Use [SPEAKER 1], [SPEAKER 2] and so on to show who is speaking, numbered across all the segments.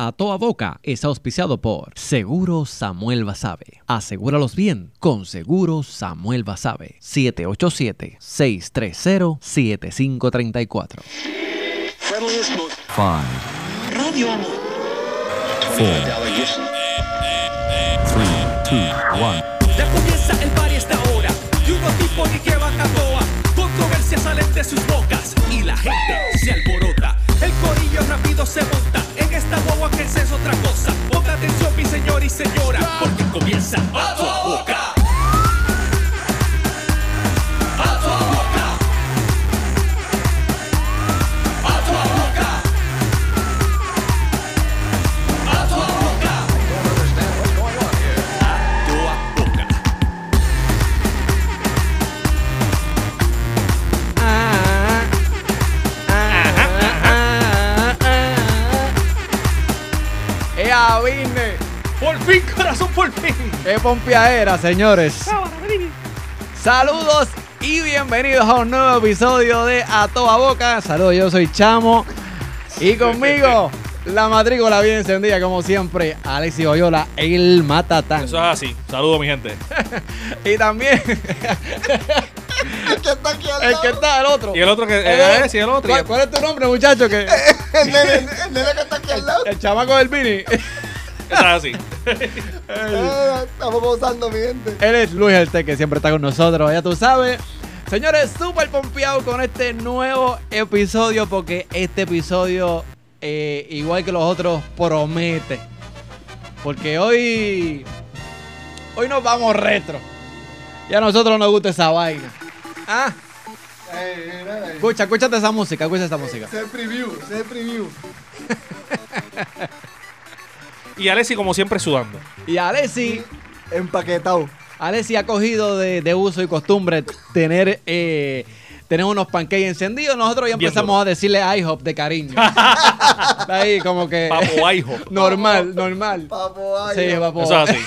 [SPEAKER 1] A Toda Boca es auspiciado por Seguro Samuel Basabe. Asegúralos bien con Seguro Samuel Basabe. 787-630-7534.
[SPEAKER 2] Five,
[SPEAKER 3] Radio Amor.
[SPEAKER 4] Ya comienza el party esta hora Y unos tipos que van a toa Controversias salen de sus bocas Y la gente se alborota El corillo rápido se monta. En esta guagua que es otra cosa. Ponga atención mi señor y señora Porque comienza a tu boca fin, corazón, por fin.
[SPEAKER 1] ¡Qué pompeadera, señores! Saludos y bienvenidos a un nuevo episodio de A Toda Boca. Saludos, yo soy Chamo. Y conmigo, la matrícula bien encendida, como siempre, Alexis Oyola, el Matatán.
[SPEAKER 5] Eso es así. Saludos, mi gente.
[SPEAKER 1] Y también
[SPEAKER 6] El que está aquí al
[SPEAKER 1] el
[SPEAKER 6] lado.
[SPEAKER 1] que está el otro.
[SPEAKER 5] Y el otro que.
[SPEAKER 1] El-
[SPEAKER 5] Eh, sí, el otro.
[SPEAKER 1] ¿Cuál, cuál es tu nombre, muchacho? Que,
[SPEAKER 6] El nene, el nene que está aquí al lado.
[SPEAKER 1] el chamaco del Mini.
[SPEAKER 5] Es así.
[SPEAKER 6] Ah, Estamos gozando, mi gente.
[SPEAKER 1] Él es Luis Elte, que siempre está con nosotros, ya tú sabes. Señores, súper pompeado con este nuevo episodio, porque este episodio, eh, igual que los otros, promete. Porque hoy, hoy nos vamos retro. Y a nosotros nos gusta esa vaina. Ah, escucha, escúchate esa música, escucha esa música.
[SPEAKER 6] Es el preview, es el preview.
[SPEAKER 5] Y Alessi, como siempre, sudando.
[SPEAKER 1] Y Alessi,
[SPEAKER 6] Empaquetado.
[SPEAKER 1] Alessi ha cogido de, de uso y costumbre tener, eh, tener unos pancakes encendidos. Nosotros ya empezamos a decirle IHOP de cariño. Está ahí como que
[SPEAKER 5] Papo hijo.
[SPEAKER 1] normal, normal.
[SPEAKER 6] Papo, ay,
[SPEAKER 1] Sí, papo.
[SPEAKER 5] Eso es así.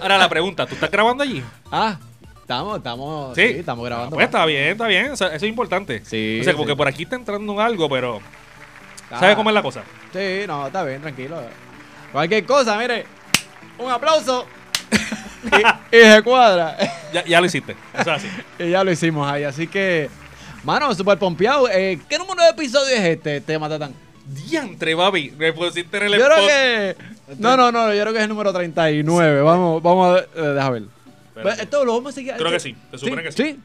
[SPEAKER 5] Ahora la pregunta: ¿tú estás grabando allí?
[SPEAKER 1] Ah, estamos, estamos, sí, estamos grabando.
[SPEAKER 5] Ah, pues está bien, está bien. Eso, eso es importante.
[SPEAKER 1] Sí,
[SPEAKER 5] O sea, como
[SPEAKER 1] sí.
[SPEAKER 5] que por aquí está entrando algo, pero.
[SPEAKER 1] Ah,
[SPEAKER 5] ¿Sabes cómo es la cosa?
[SPEAKER 1] Sí, no, está bien, tranquilo. Cualquier cosa, mire, un aplauso y, y se cuadra.
[SPEAKER 5] Ya, ya lo hiciste. Eso es así.
[SPEAKER 1] y ya lo hicimos ahí, así que, mano, súper pompeado. Eh, ¿Qué número de episodio es este, tema Matatán?
[SPEAKER 5] Diantre, papi. Me pusiste en el
[SPEAKER 1] Yo creo que. No, no, no, yo creo que es el número 39. Vamos, vamos a ver. eh, deja ver. Esto lo vamos a seguir.
[SPEAKER 5] Creo que sí, se supone que sí.
[SPEAKER 1] Sí.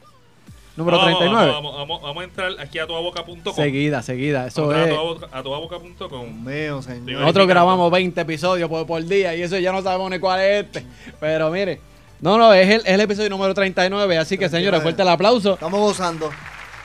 [SPEAKER 1] Número
[SPEAKER 5] Vamos,
[SPEAKER 1] 39.
[SPEAKER 5] Vamos, vamos, vamos, vamos a entrar aquí a todaboca.com.
[SPEAKER 1] Seguida, seguida. Eso es.
[SPEAKER 5] a todaboca- a todaboca.com.
[SPEAKER 6] Mío, señor.
[SPEAKER 1] Nosotros grabamos 20 episodios por, por día y eso ya no sabemos ni cuál es este. Pero mire. No, no, es el, es el episodio número 39. Así que, señores,
[SPEAKER 6] 39.
[SPEAKER 1] fuerte el aplauso.
[SPEAKER 6] Estamos gozando.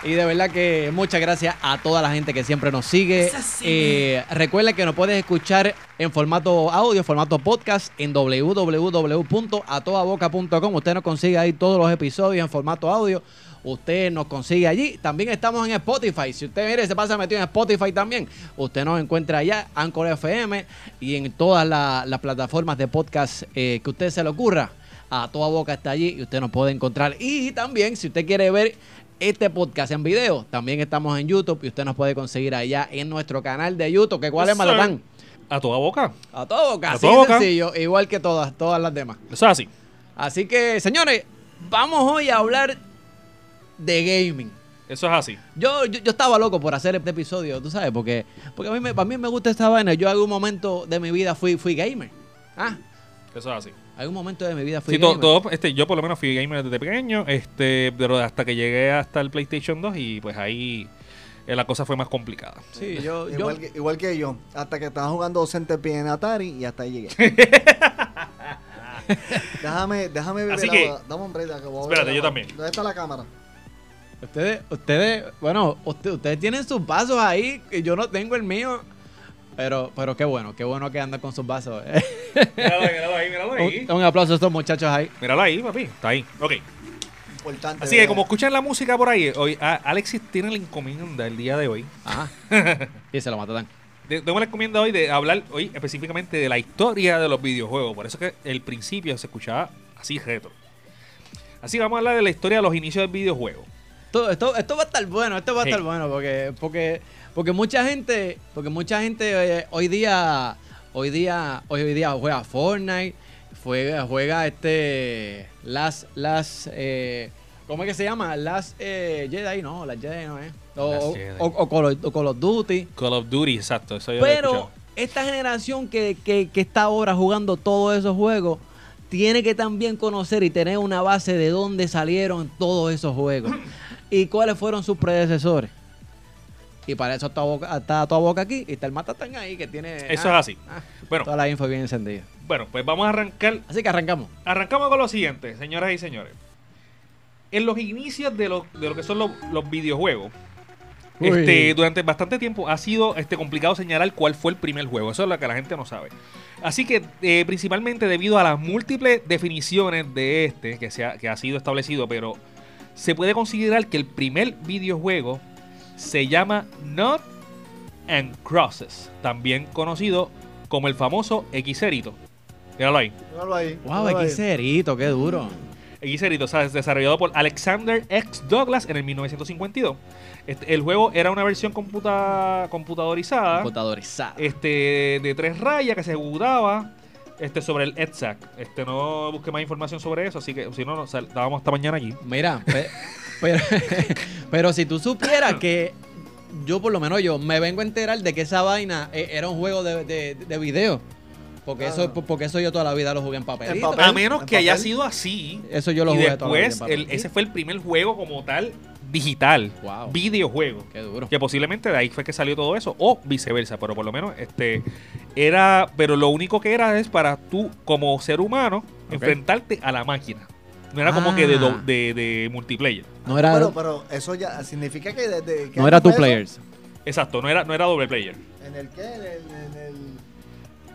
[SPEAKER 1] Y de verdad que muchas gracias a toda la gente que siempre nos sigue.
[SPEAKER 4] Es así,
[SPEAKER 1] Eh, recuerda que nos puedes escuchar en formato audio, formato podcast en www.atodaboca.com. Usted nos consigue ahí todos los episodios en formato audio. Usted nos consigue allí. También estamos en Spotify. Si usted mire, se pasa metido en Spotify también. Usted nos encuentra allá, Anchor FM y en todas la- las plataformas de podcast eh, que usted se le ocurra. A toda boca está allí y usted nos puede encontrar. Y también, si usted quiere ver este podcast en video, también estamos en YouTube y usted nos puede conseguir allá en nuestro canal de YouTube. ¿Que ¿Cuál es. Matatán?
[SPEAKER 5] A toda boca.
[SPEAKER 1] A toda boca,
[SPEAKER 5] A
[SPEAKER 1] así sencillo, igual que todas, todas las demás.
[SPEAKER 5] Eso es así.
[SPEAKER 1] Así que, señores, vamos hoy a hablar de gaming.
[SPEAKER 5] Eso es así.
[SPEAKER 1] Yo, yo, yo estaba loco por hacer este episodio, tú sabes, porque, porque a, mí me, a mí me gusta esta vaina. Yo en algún momento de mi vida fui, fui gamer. Ah,
[SPEAKER 5] Eso es así.
[SPEAKER 1] algún momento de mi vida fui
[SPEAKER 5] Sí, todo,
[SPEAKER 1] gamer.
[SPEAKER 5] todo, este, yo por lo menos fui gamer desde pequeño, este, pero hasta que llegué hasta el PlayStation 2 y pues ahí eh, la cosa fue más complicada.
[SPEAKER 1] Sí, yo, yo,
[SPEAKER 6] Igual que, igual que yo. Hasta que estaba jugando Centipede en Atari y hasta ahí llegué. déjame, déjame beber
[SPEAKER 5] Así
[SPEAKER 6] agua.
[SPEAKER 5] que-
[SPEAKER 6] Dame un break. que voy a
[SPEAKER 5] Espérate,
[SPEAKER 6] beber
[SPEAKER 5] yo
[SPEAKER 6] agua.
[SPEAKER 5] también.
[SPEAKER 6] ¿Dónde está la cámara?
[SPEAKER 1] Ustedes, ustedes, bueno, usted- ustedes tienen sus vasos ahí, que yo no tengo el mío. Pero, pero qué bueno, qué bueno que anda con sus vasos.
[SPEAKER 5] Míralo ahí, míralo ahí, míralo ahí.
[SPEAKER 1] un, un aplauso a estos muchachos ahí.
[SPEAKER 5] Míralo ahí, papi. Está ahí. Ok.
[SPEAKER 6] Importante.
[SPEAKER 5] Así que como escuchan la música por ahí, hoy a- Alexis tiene la encomienda el día de hoy.
[SPEAKER 1] Ajá. y se lo matan.
[SPEAKER 5] Tengo la encomienda hoy de hablar hoy específicamente de la historia de los videojuegos. Por eso que el principio se escuchaba así retro. Así que vamos a hablar de la historia de los inicios del videojuego.
[SPEAKER 1] Esto, esto, esto va a estar bueno, esto va a
[SPEAKER 5] Sí.
[SPEAKER 1] estar bueno porque, porque Porque mucha gente, porque mucha gente eh, hoy día, hoy día, hoy, hoy día juega Fortnite, juega, juega este las, las, eh, ¿cómo es que se llama? Las eh, Jedi, no, las Jedi no es. O,
[SPEAKER 5] Las
[SPEAKER 1] o-
[SPEAKER 5] Jedi.
[SPEAKER 1] o- o Call, of- o Call of Duty.
[SPEAKER 5] Call of Duty, exacto. Eso yo lo he
[SPEAKER 1] Pero esta generación que, que, que está ahora jugando todos esos juegos tiene que también conocer y tener una base de dónde salieron todos esos juegos y cuáles fueron sus predecesores. Y para eso está, boca, está toda boca aquí y está el Matatán ahí que tiene
[SPEAKER 5] Eso
[SPEAKER 1] ah,
[SPEAKER 5] es así.
[SPEAKER 1] ah,
[SPEAKER 5] Bueno,
[SPEAKER 1] toda la info bien encendida.
[SPEAKER 5] bueno, pues vamos a arrancar
[SPEAKER 1] Así que arrancamos.
[SPEAKER 5] Arrancamos con lo siguiente, señoras y señores. En los inicios de lo, de lo que son los, los videojuegos,
[SPEAKER 1] Uy.
[SPEAKER 5] este, durante bastante tiempo ha sido este, complicado señalar cuál fue el primer juego. Eso es lo que la gente no sabe. Así que, eh, principalmente debido a las múltiples definiciones de este, que, se ha, que ha sido establecido, pero se puede considerar que el primer videojuego se llama Not and Crosses, también conocido como el famoso Xerito. Míralo ahí.
[SPEAKER 6] Míralo ahí.
[SPEAKER 1] Wow,
[SPEAKER 6] míralo ahí.
[SPEAKER 1] qué duro.
[SPEAKER 5] Xerito, o sea, es desarrollado por Alexander X. Douglas en el 1952. Este, el juego era una versión computa- computadorizada
[SPEAKER 1] Computadorizado.
[SPEAKER 5] este, de tres rayas que se ejecutaba este, sobre el EDSAC. Este, no busqué más información sobre eso, así que si no, nos estábamos hasta mañana allí.
[SPEAKER 1] Mira, pe- pero, pero si tú supieras que yo por lo menos yo me vengo a enterar de que esa vaina eh, era un juego de, de, de video. Porque eso porque eso yo toda la vida lo jugué en papelito.
[SPEAKER 6] papel.
[SPEAKER 5] A menos
[SPEAKER 6] ¿En
[SPEAKER 5] que haya
[SPEAKER 6] papel?
[SPEAKER 5] sido así.
[SPEAKER 1] Eso yo lo
[SPEAKER 5] y
[SPEAKER 1] jugué toda la vida en
[SPEAKER 5] después, el-
[SPEAKER 1] papelito.
[SPEAKER 5] ese fue el primer juego como tal digital,
[SPEAKER 1] Wow.
[SPEAKER 5] videojuego.
[SPEAKER 1] Qué duro.
[SPEAKER 5] Que posiblemente de ahí fue que salió todo eso, o viceversa, pero por lo menos este era, pero lo único que era es para tú como ser humano enfrentarte a la máquina. No era como que de, do-
[SPEAKER 1] Ah.
[SPEAKER 5] de, de multiplayer.
[SPEAKER 1] No era,
[SPEAKER 6] Pero, pero eso ya significa que desde. ¿qué
[SPEAKER 1] no era two players.
[SPEAKER 5] Exacto, no era, no era doble player.
[SPEAKER 6] ¿En el qué? En el. En el,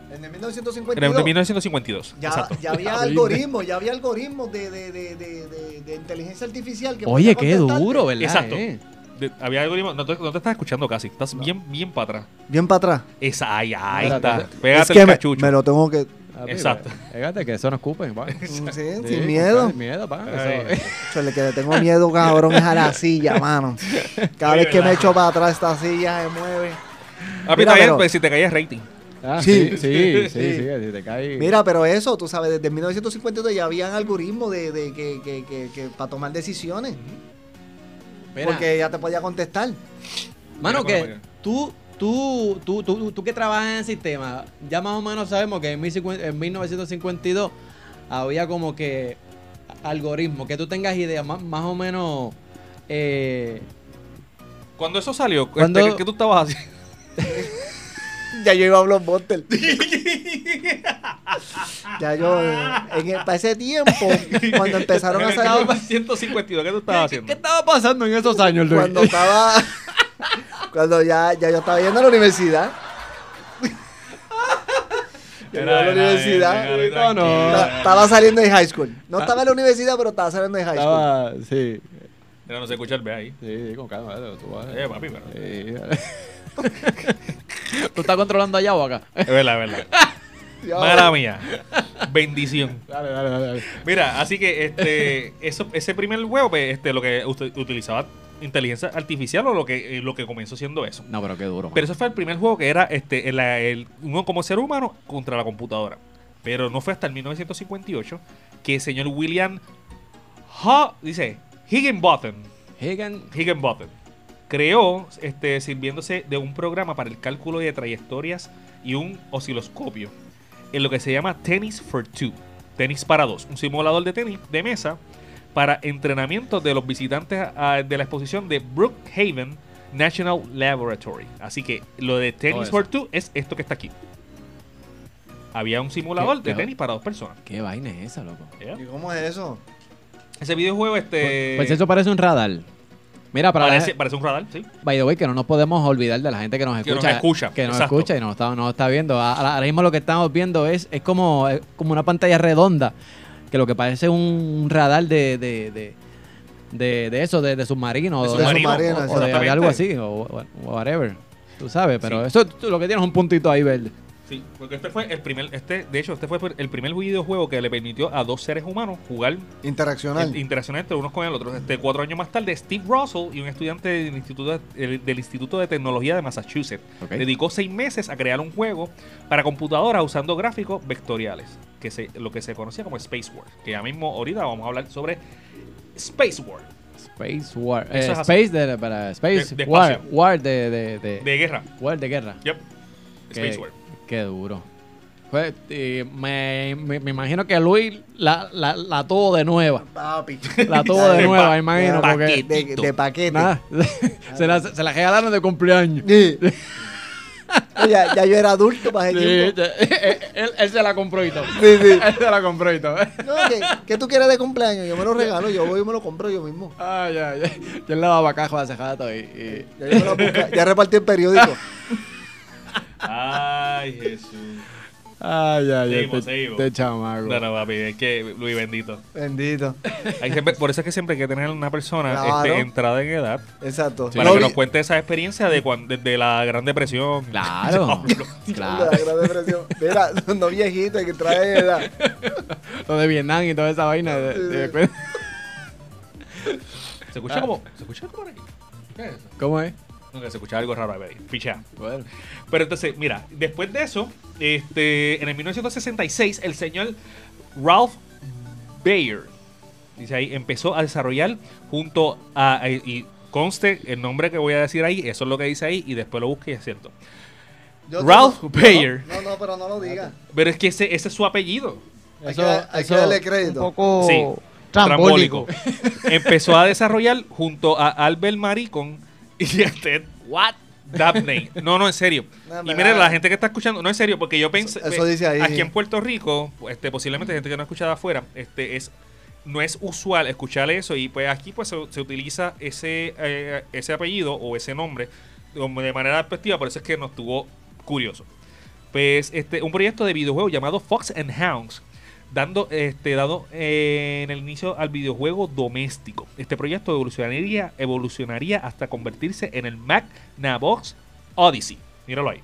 [SPEAKER 6] en el
[SPEAKER 5] Era
[SPEAKER 6] 1952.
[SPEAKER 5] de 1952.
[SPEAKER 6] Ya,
[SPEAKER 5] exacto.
[SPEAKER 6] ya había algoritmos, ya había algoritmos de, de, de, de, de- de inteligencia artificial. Que
[SPEAKER 1] Oye, qué duro, ¿verdad?
[SPEAKER 5] Exacto.
[SPEAKER 1] eh?
[SPEAKER 5] De- había algoritmo. No te, no te estás escuchando casi. Estás bien, bien para atrás.
[SPEAKER 6] Bien para atrás.
[SPEAKER 5] Esa, ahí, ahí está. Pégate
[SPEAKER 6] es
[SPEAKER 5] el
[SPEAKER 6] que me,
[SPEAKER 5] cachucho.
[SPEAKER 6] me lo tengo que.
[SPEAKER 5] Exacto.
[SPEAKER 1] Fíjate que eso no escupen. pa.
[SPEAKER 6] Sí,
[SPEAKER 1] Sí,
[SPEAKER 6] sin miedo.
[SPEAKER 1] Sin miedo, pa. Eso-
[SPEAKER 6] Yo le que le tengo miedo, cabrón, es a la silla, mano. Cada vez que me echo para atrás, esta silla se mueve.
[SPEAKER 5] Papi,
[SPEAKER 6] Mira,
[SPEAKER 5] está bien,
[SPEAKER 6] pero-
[SPEAKER 5] pues si te caías rating.
[SPEAKER 1] Ah,
[SPEAKER 6] Sí.
[SPEAKER 1] sí, sí, sí,
[SPEAKER 6] Sí.
[SPEAKER 1] sí, si te cae.
[SPEAKER 6] Mira, pero eso, tú sabes, desde 1952 ya habían algoritmos de, de que, que, que, que para tomar decisiones.
[SPEAKER 1] Mira,
[SPEAKER 6] Porque ya te podía contestar.
[SPEAKER 1] Mano,
[SPEAKER 5] Mira,
[SPEAKER 1] que tú, tú, tú, tú, tú que trabajas en el sistema, ya más o menos sabemos que en, 1050 en 1952 había como que algoritmos, que tú tengas idea más, más o menos... eh,
[SPEAKER 5] Cuando eso salió,
[SPEAKER 1] Cuando-
[SPEAKER 5] este, ¿qué, qué tú estabas haciendo?
[SPEAKER 6] Ya yo iba a Blockbuster. ya yo, en el- para ese tiempo, cuando empezaron a salir,
[SPEAKER 5] 152, ¿qué tú
[SPEAKER 1] ¿qué,
[SPEAKER 5] estabas haciendo?
[SPEAKER 1] qué estaba pasando en esos años, Luis?
[SPEAKER 6] cuando estaba, cuando ya, ya yo estaba yendo a la universidad. Yo iba a la universidad.
[SPEAKER 1] No, no.
[SPEAKER 6] Ta- Estaba saliendo de high school. No estaba en la universidad, pero estaba saliendo de high school.
[SPEAKER 1] Estaba, sí,
[SPEAKER 5] Mira, no se escucha el B ahí.
[SPEAKER 1] sí, con calma. dale, Tú, vas-
[SPEAKER 5] Eh, papi, pero-
[SPEAKER 1] Sí. ¿Tú estás controlando allá o acá?
[SPEAKER 5] Es verdad, es verdad. Mala mía. Bendición.
[SPEAKER 1] Dale, dale, dale. dale.
[SPEAKER 5] Mira, así que este, eso, ese primer juego, pues, este, lo que usted utilizaba inteligencia artificial o lo que, eh, lo que comenzó siendo eso.
[SPEAKER 1] No, pero qué duro.
[SPEAKER 5] Pero eso fue el primer juego que era este, el, el- uno como ser humano contra la computadora. Pero no fue hasta el 1958 que el señor William Ha- dice Higginbotham,
[SPEAKER 1] Higgin,
[SPEAKER 5] Higginbotham creó este, sirviéndose de un programa para el cálculo de trayectorias y un osciloscopio en lo que se llama Tennis for Two, tenis para dos, un simulador de tenis de mesa para entrenamiento de los visitantes de la exposición de Brookhaven National Laboratory. Así que lo de Tennis for Two es esto que está aquí. Había un simulador
[SPEAKER 1] ¿Qué-
[SPEAKER 5] de tenis para dos personas.
[SPEAKER 1] ¿Qué vaina es esa, loco?
[SPEAKER 6] ¿Y cómo es eso?
[SPEAKER 5] Ese videojuego este
[SPEAKER 1] Pues eso parece un radar. Mira, para
[SPEAKER 5] parece, un radar, sí.
[SPEAKER 1] By the way, que no nos podemos olvidar de la gente que nos
[SPEAKER 5] Que nos
[SPEAKER 1] escucha.
[SPEAKER 5] escucha,
[SPEAKER 1] Que nos
[SPEAKER 5] exacto.
[SPEAKER 1] escucha y nos está, nos está viendo. Ahora mismo lo que estamos viendo es, es como, es como una pantalla redonda. Que lo que parece un radar de, de, de, de, de eso, de, de submarino.
[SPEAKER 5] De
[SPEAKER 1] o
[SPEAKER 5] submarino,
[SPEAKER 1] o- o de- algo así, o, o whatever. Tú sabes, pero eso tú lo que tienes es un puntito ahí verde.
[SPEAKER 5] Sí, porque este fue el primer, este, de hecho, este fue el primer videojuego que le permitió a dos seres humanos jugar
[SPEAKER 6] Interaccional.
[SPEAKER 5] eh, interaccionar entre unos con el otro. Este, cuatro años más tarde, Steve Russell y un estudiante del Instituto de, el- del Instituto de Tecnología de Massachusetts dedicó seis meses a crear un juego para computadora usando gráficos vectoriales, que se, lo que se conocía como Space War. Que ya mismo ahorita vamos a hablar sobre Space War,
[SPEAKER 1] Space War.
[SPEAKER 5] Eso
[SPEAKER 1] Eh,
[SPEAKER 5] es así.
[SPEAKER 1] Space de, para Space
[SPEAKER 5] De- de
[SPEAKER 1] War. de, de, de,
[SPEAKER 5] de guerra.
[SPEAKER 1] War de guerra.
[SPEAKER 5] Yep. Space War.
[SPEAKER 1] Qué duro. Fue, y me, me, me imagino que Luis la, la, la tuvo de nueva.
[SPEAKER 6] Papi.
[SPEAKER 1] La tuvo de
[SPEAKER 5] De
[SPEAKER 1] nueva,
[SPEAKER 5] pa-
[SPEAKER 1] imagino.
[SPEAKER 5] de
[SPEAKER 1] Porque,
[SPEAKER 6] De, de paquete.
[SPEAKER 1] nada, se, la, se la regalaron de cumpleaños.
[SPEAKER 6] Sí. ya, ya yo era adulto para ese
[SPEAKER 1] Sí,
[SPEAKER 6] tiempo.
[SPEAKER 1] él, él se la compró y todo.
[SPEAKER 6] Sí, sí.
[SPEAKER 1] Él se la compró y todo.
[SPEAKER 6] No, ¿qué, qué tú quieres de cumpleaños? Yo me lo regalo, yo voy y me lo compro yo mismo.
[SPEAKER 1] Ay, ya, ya. Yo en la babacajo hace rato y, y-
[SPEAKER 6] Ya, yo me lo busca- ya repartí el periódico.
[SPEAKER 5] Ay, Jesús.
[SPEAKER 1] Ay, ay, ay.
[SPEAKER 5] Seguimos,
[SPEAKER 1] Este,
[SPEAKER 5] seguimos.
[SPEAKER 1] este chamaco.
[SPEAKER 5] No, no, papi, es que Luis bendito.
[SPEAKER 6] Bendito.
[SPEAKER 5] Hay siempre- por eso es que siempre hay que tener una persona
[SPEAKER 6] Claro.
[SPEAKER 5] este, entrada en edad
[SPEAKER 6] Exacto.
[SPEAKER 5] para que
[SPEAKER 6] vi-
[SPEAKER 5] nos cuente esa experiencia de cuan- desde la Gran Depresión.
[SPEAKER 1] Claro.
[SPEAKER 6] de
[SPEAKER 1] claro.
[SPEAKER 6] la Gran Depresión. Mira, no viejito, hay que traer la...
[SPEAKER 1] Lo de Vietnam y toda esa vaina. de- de-
[SPEAKER 5] Se escucha como. Se escucha como por aquí. ¿Qué es eso?
[SPEAKER 1] ¿Cómo es?
[SPEAKER 5] Que se escucha algo raro ahí. Pichea.
[SPEAKER 1] Bueno.
[SPEAKER 5] Pero entonces, mira, después de eso, este, en el 1966, el señor Ralph Bayer, dice ahí, empezó a desarrollar junto a, a- y conste el nombre que voy a decir ahí, eso es lo que dice ahí, y después lo busque y es cierto.
[SPEAKER 6] Yo-
[SPEAKER 5] Ralph Bayer.
[SPEAKER 6] No, no, pero no lo diga.
[SPEAKER 5] Pero es que ese, ese es su apellido.
[SPEAKER 6] Hay que, hay que darle crédito.
[SPEAKER 3] Un poco
[SPEAKER 5] Sí,
[SPEAKER 3] trambólico.
[SPEAKER 5] Empezó a desarrollar junto a Albert Maricon y a Ted
[SPEAKER 1] What?
[SPEAKER 5] Dabney. No, no, en serio.
[SPEAKER 6] No,
[SPEAKER 5] y miren, la gente que está escuchando, no en serio, porque yo pensé.
[SPEAKER 6] Eso- eso dice ahí.
[SPEAKER 5] Aquí en Puerto Rico, este, posiblemente gente que no ha escuchado afuera, este, es, no es usual escuchar eso. Y pues aquí pues se, se utiliza ese, eh, ese apellido o ese nombre de manera despectiva, por eso es que nos tuvo curioso. Pues este, un proyecto de videojuego llamado Fox and Hounds, dando, este, dado eh, en el inicio al videojuego doméstico. Este proyecto evolucionaría, evolucionaría hasta convertirse en el Magnavox Odyssey. Míralo ahí.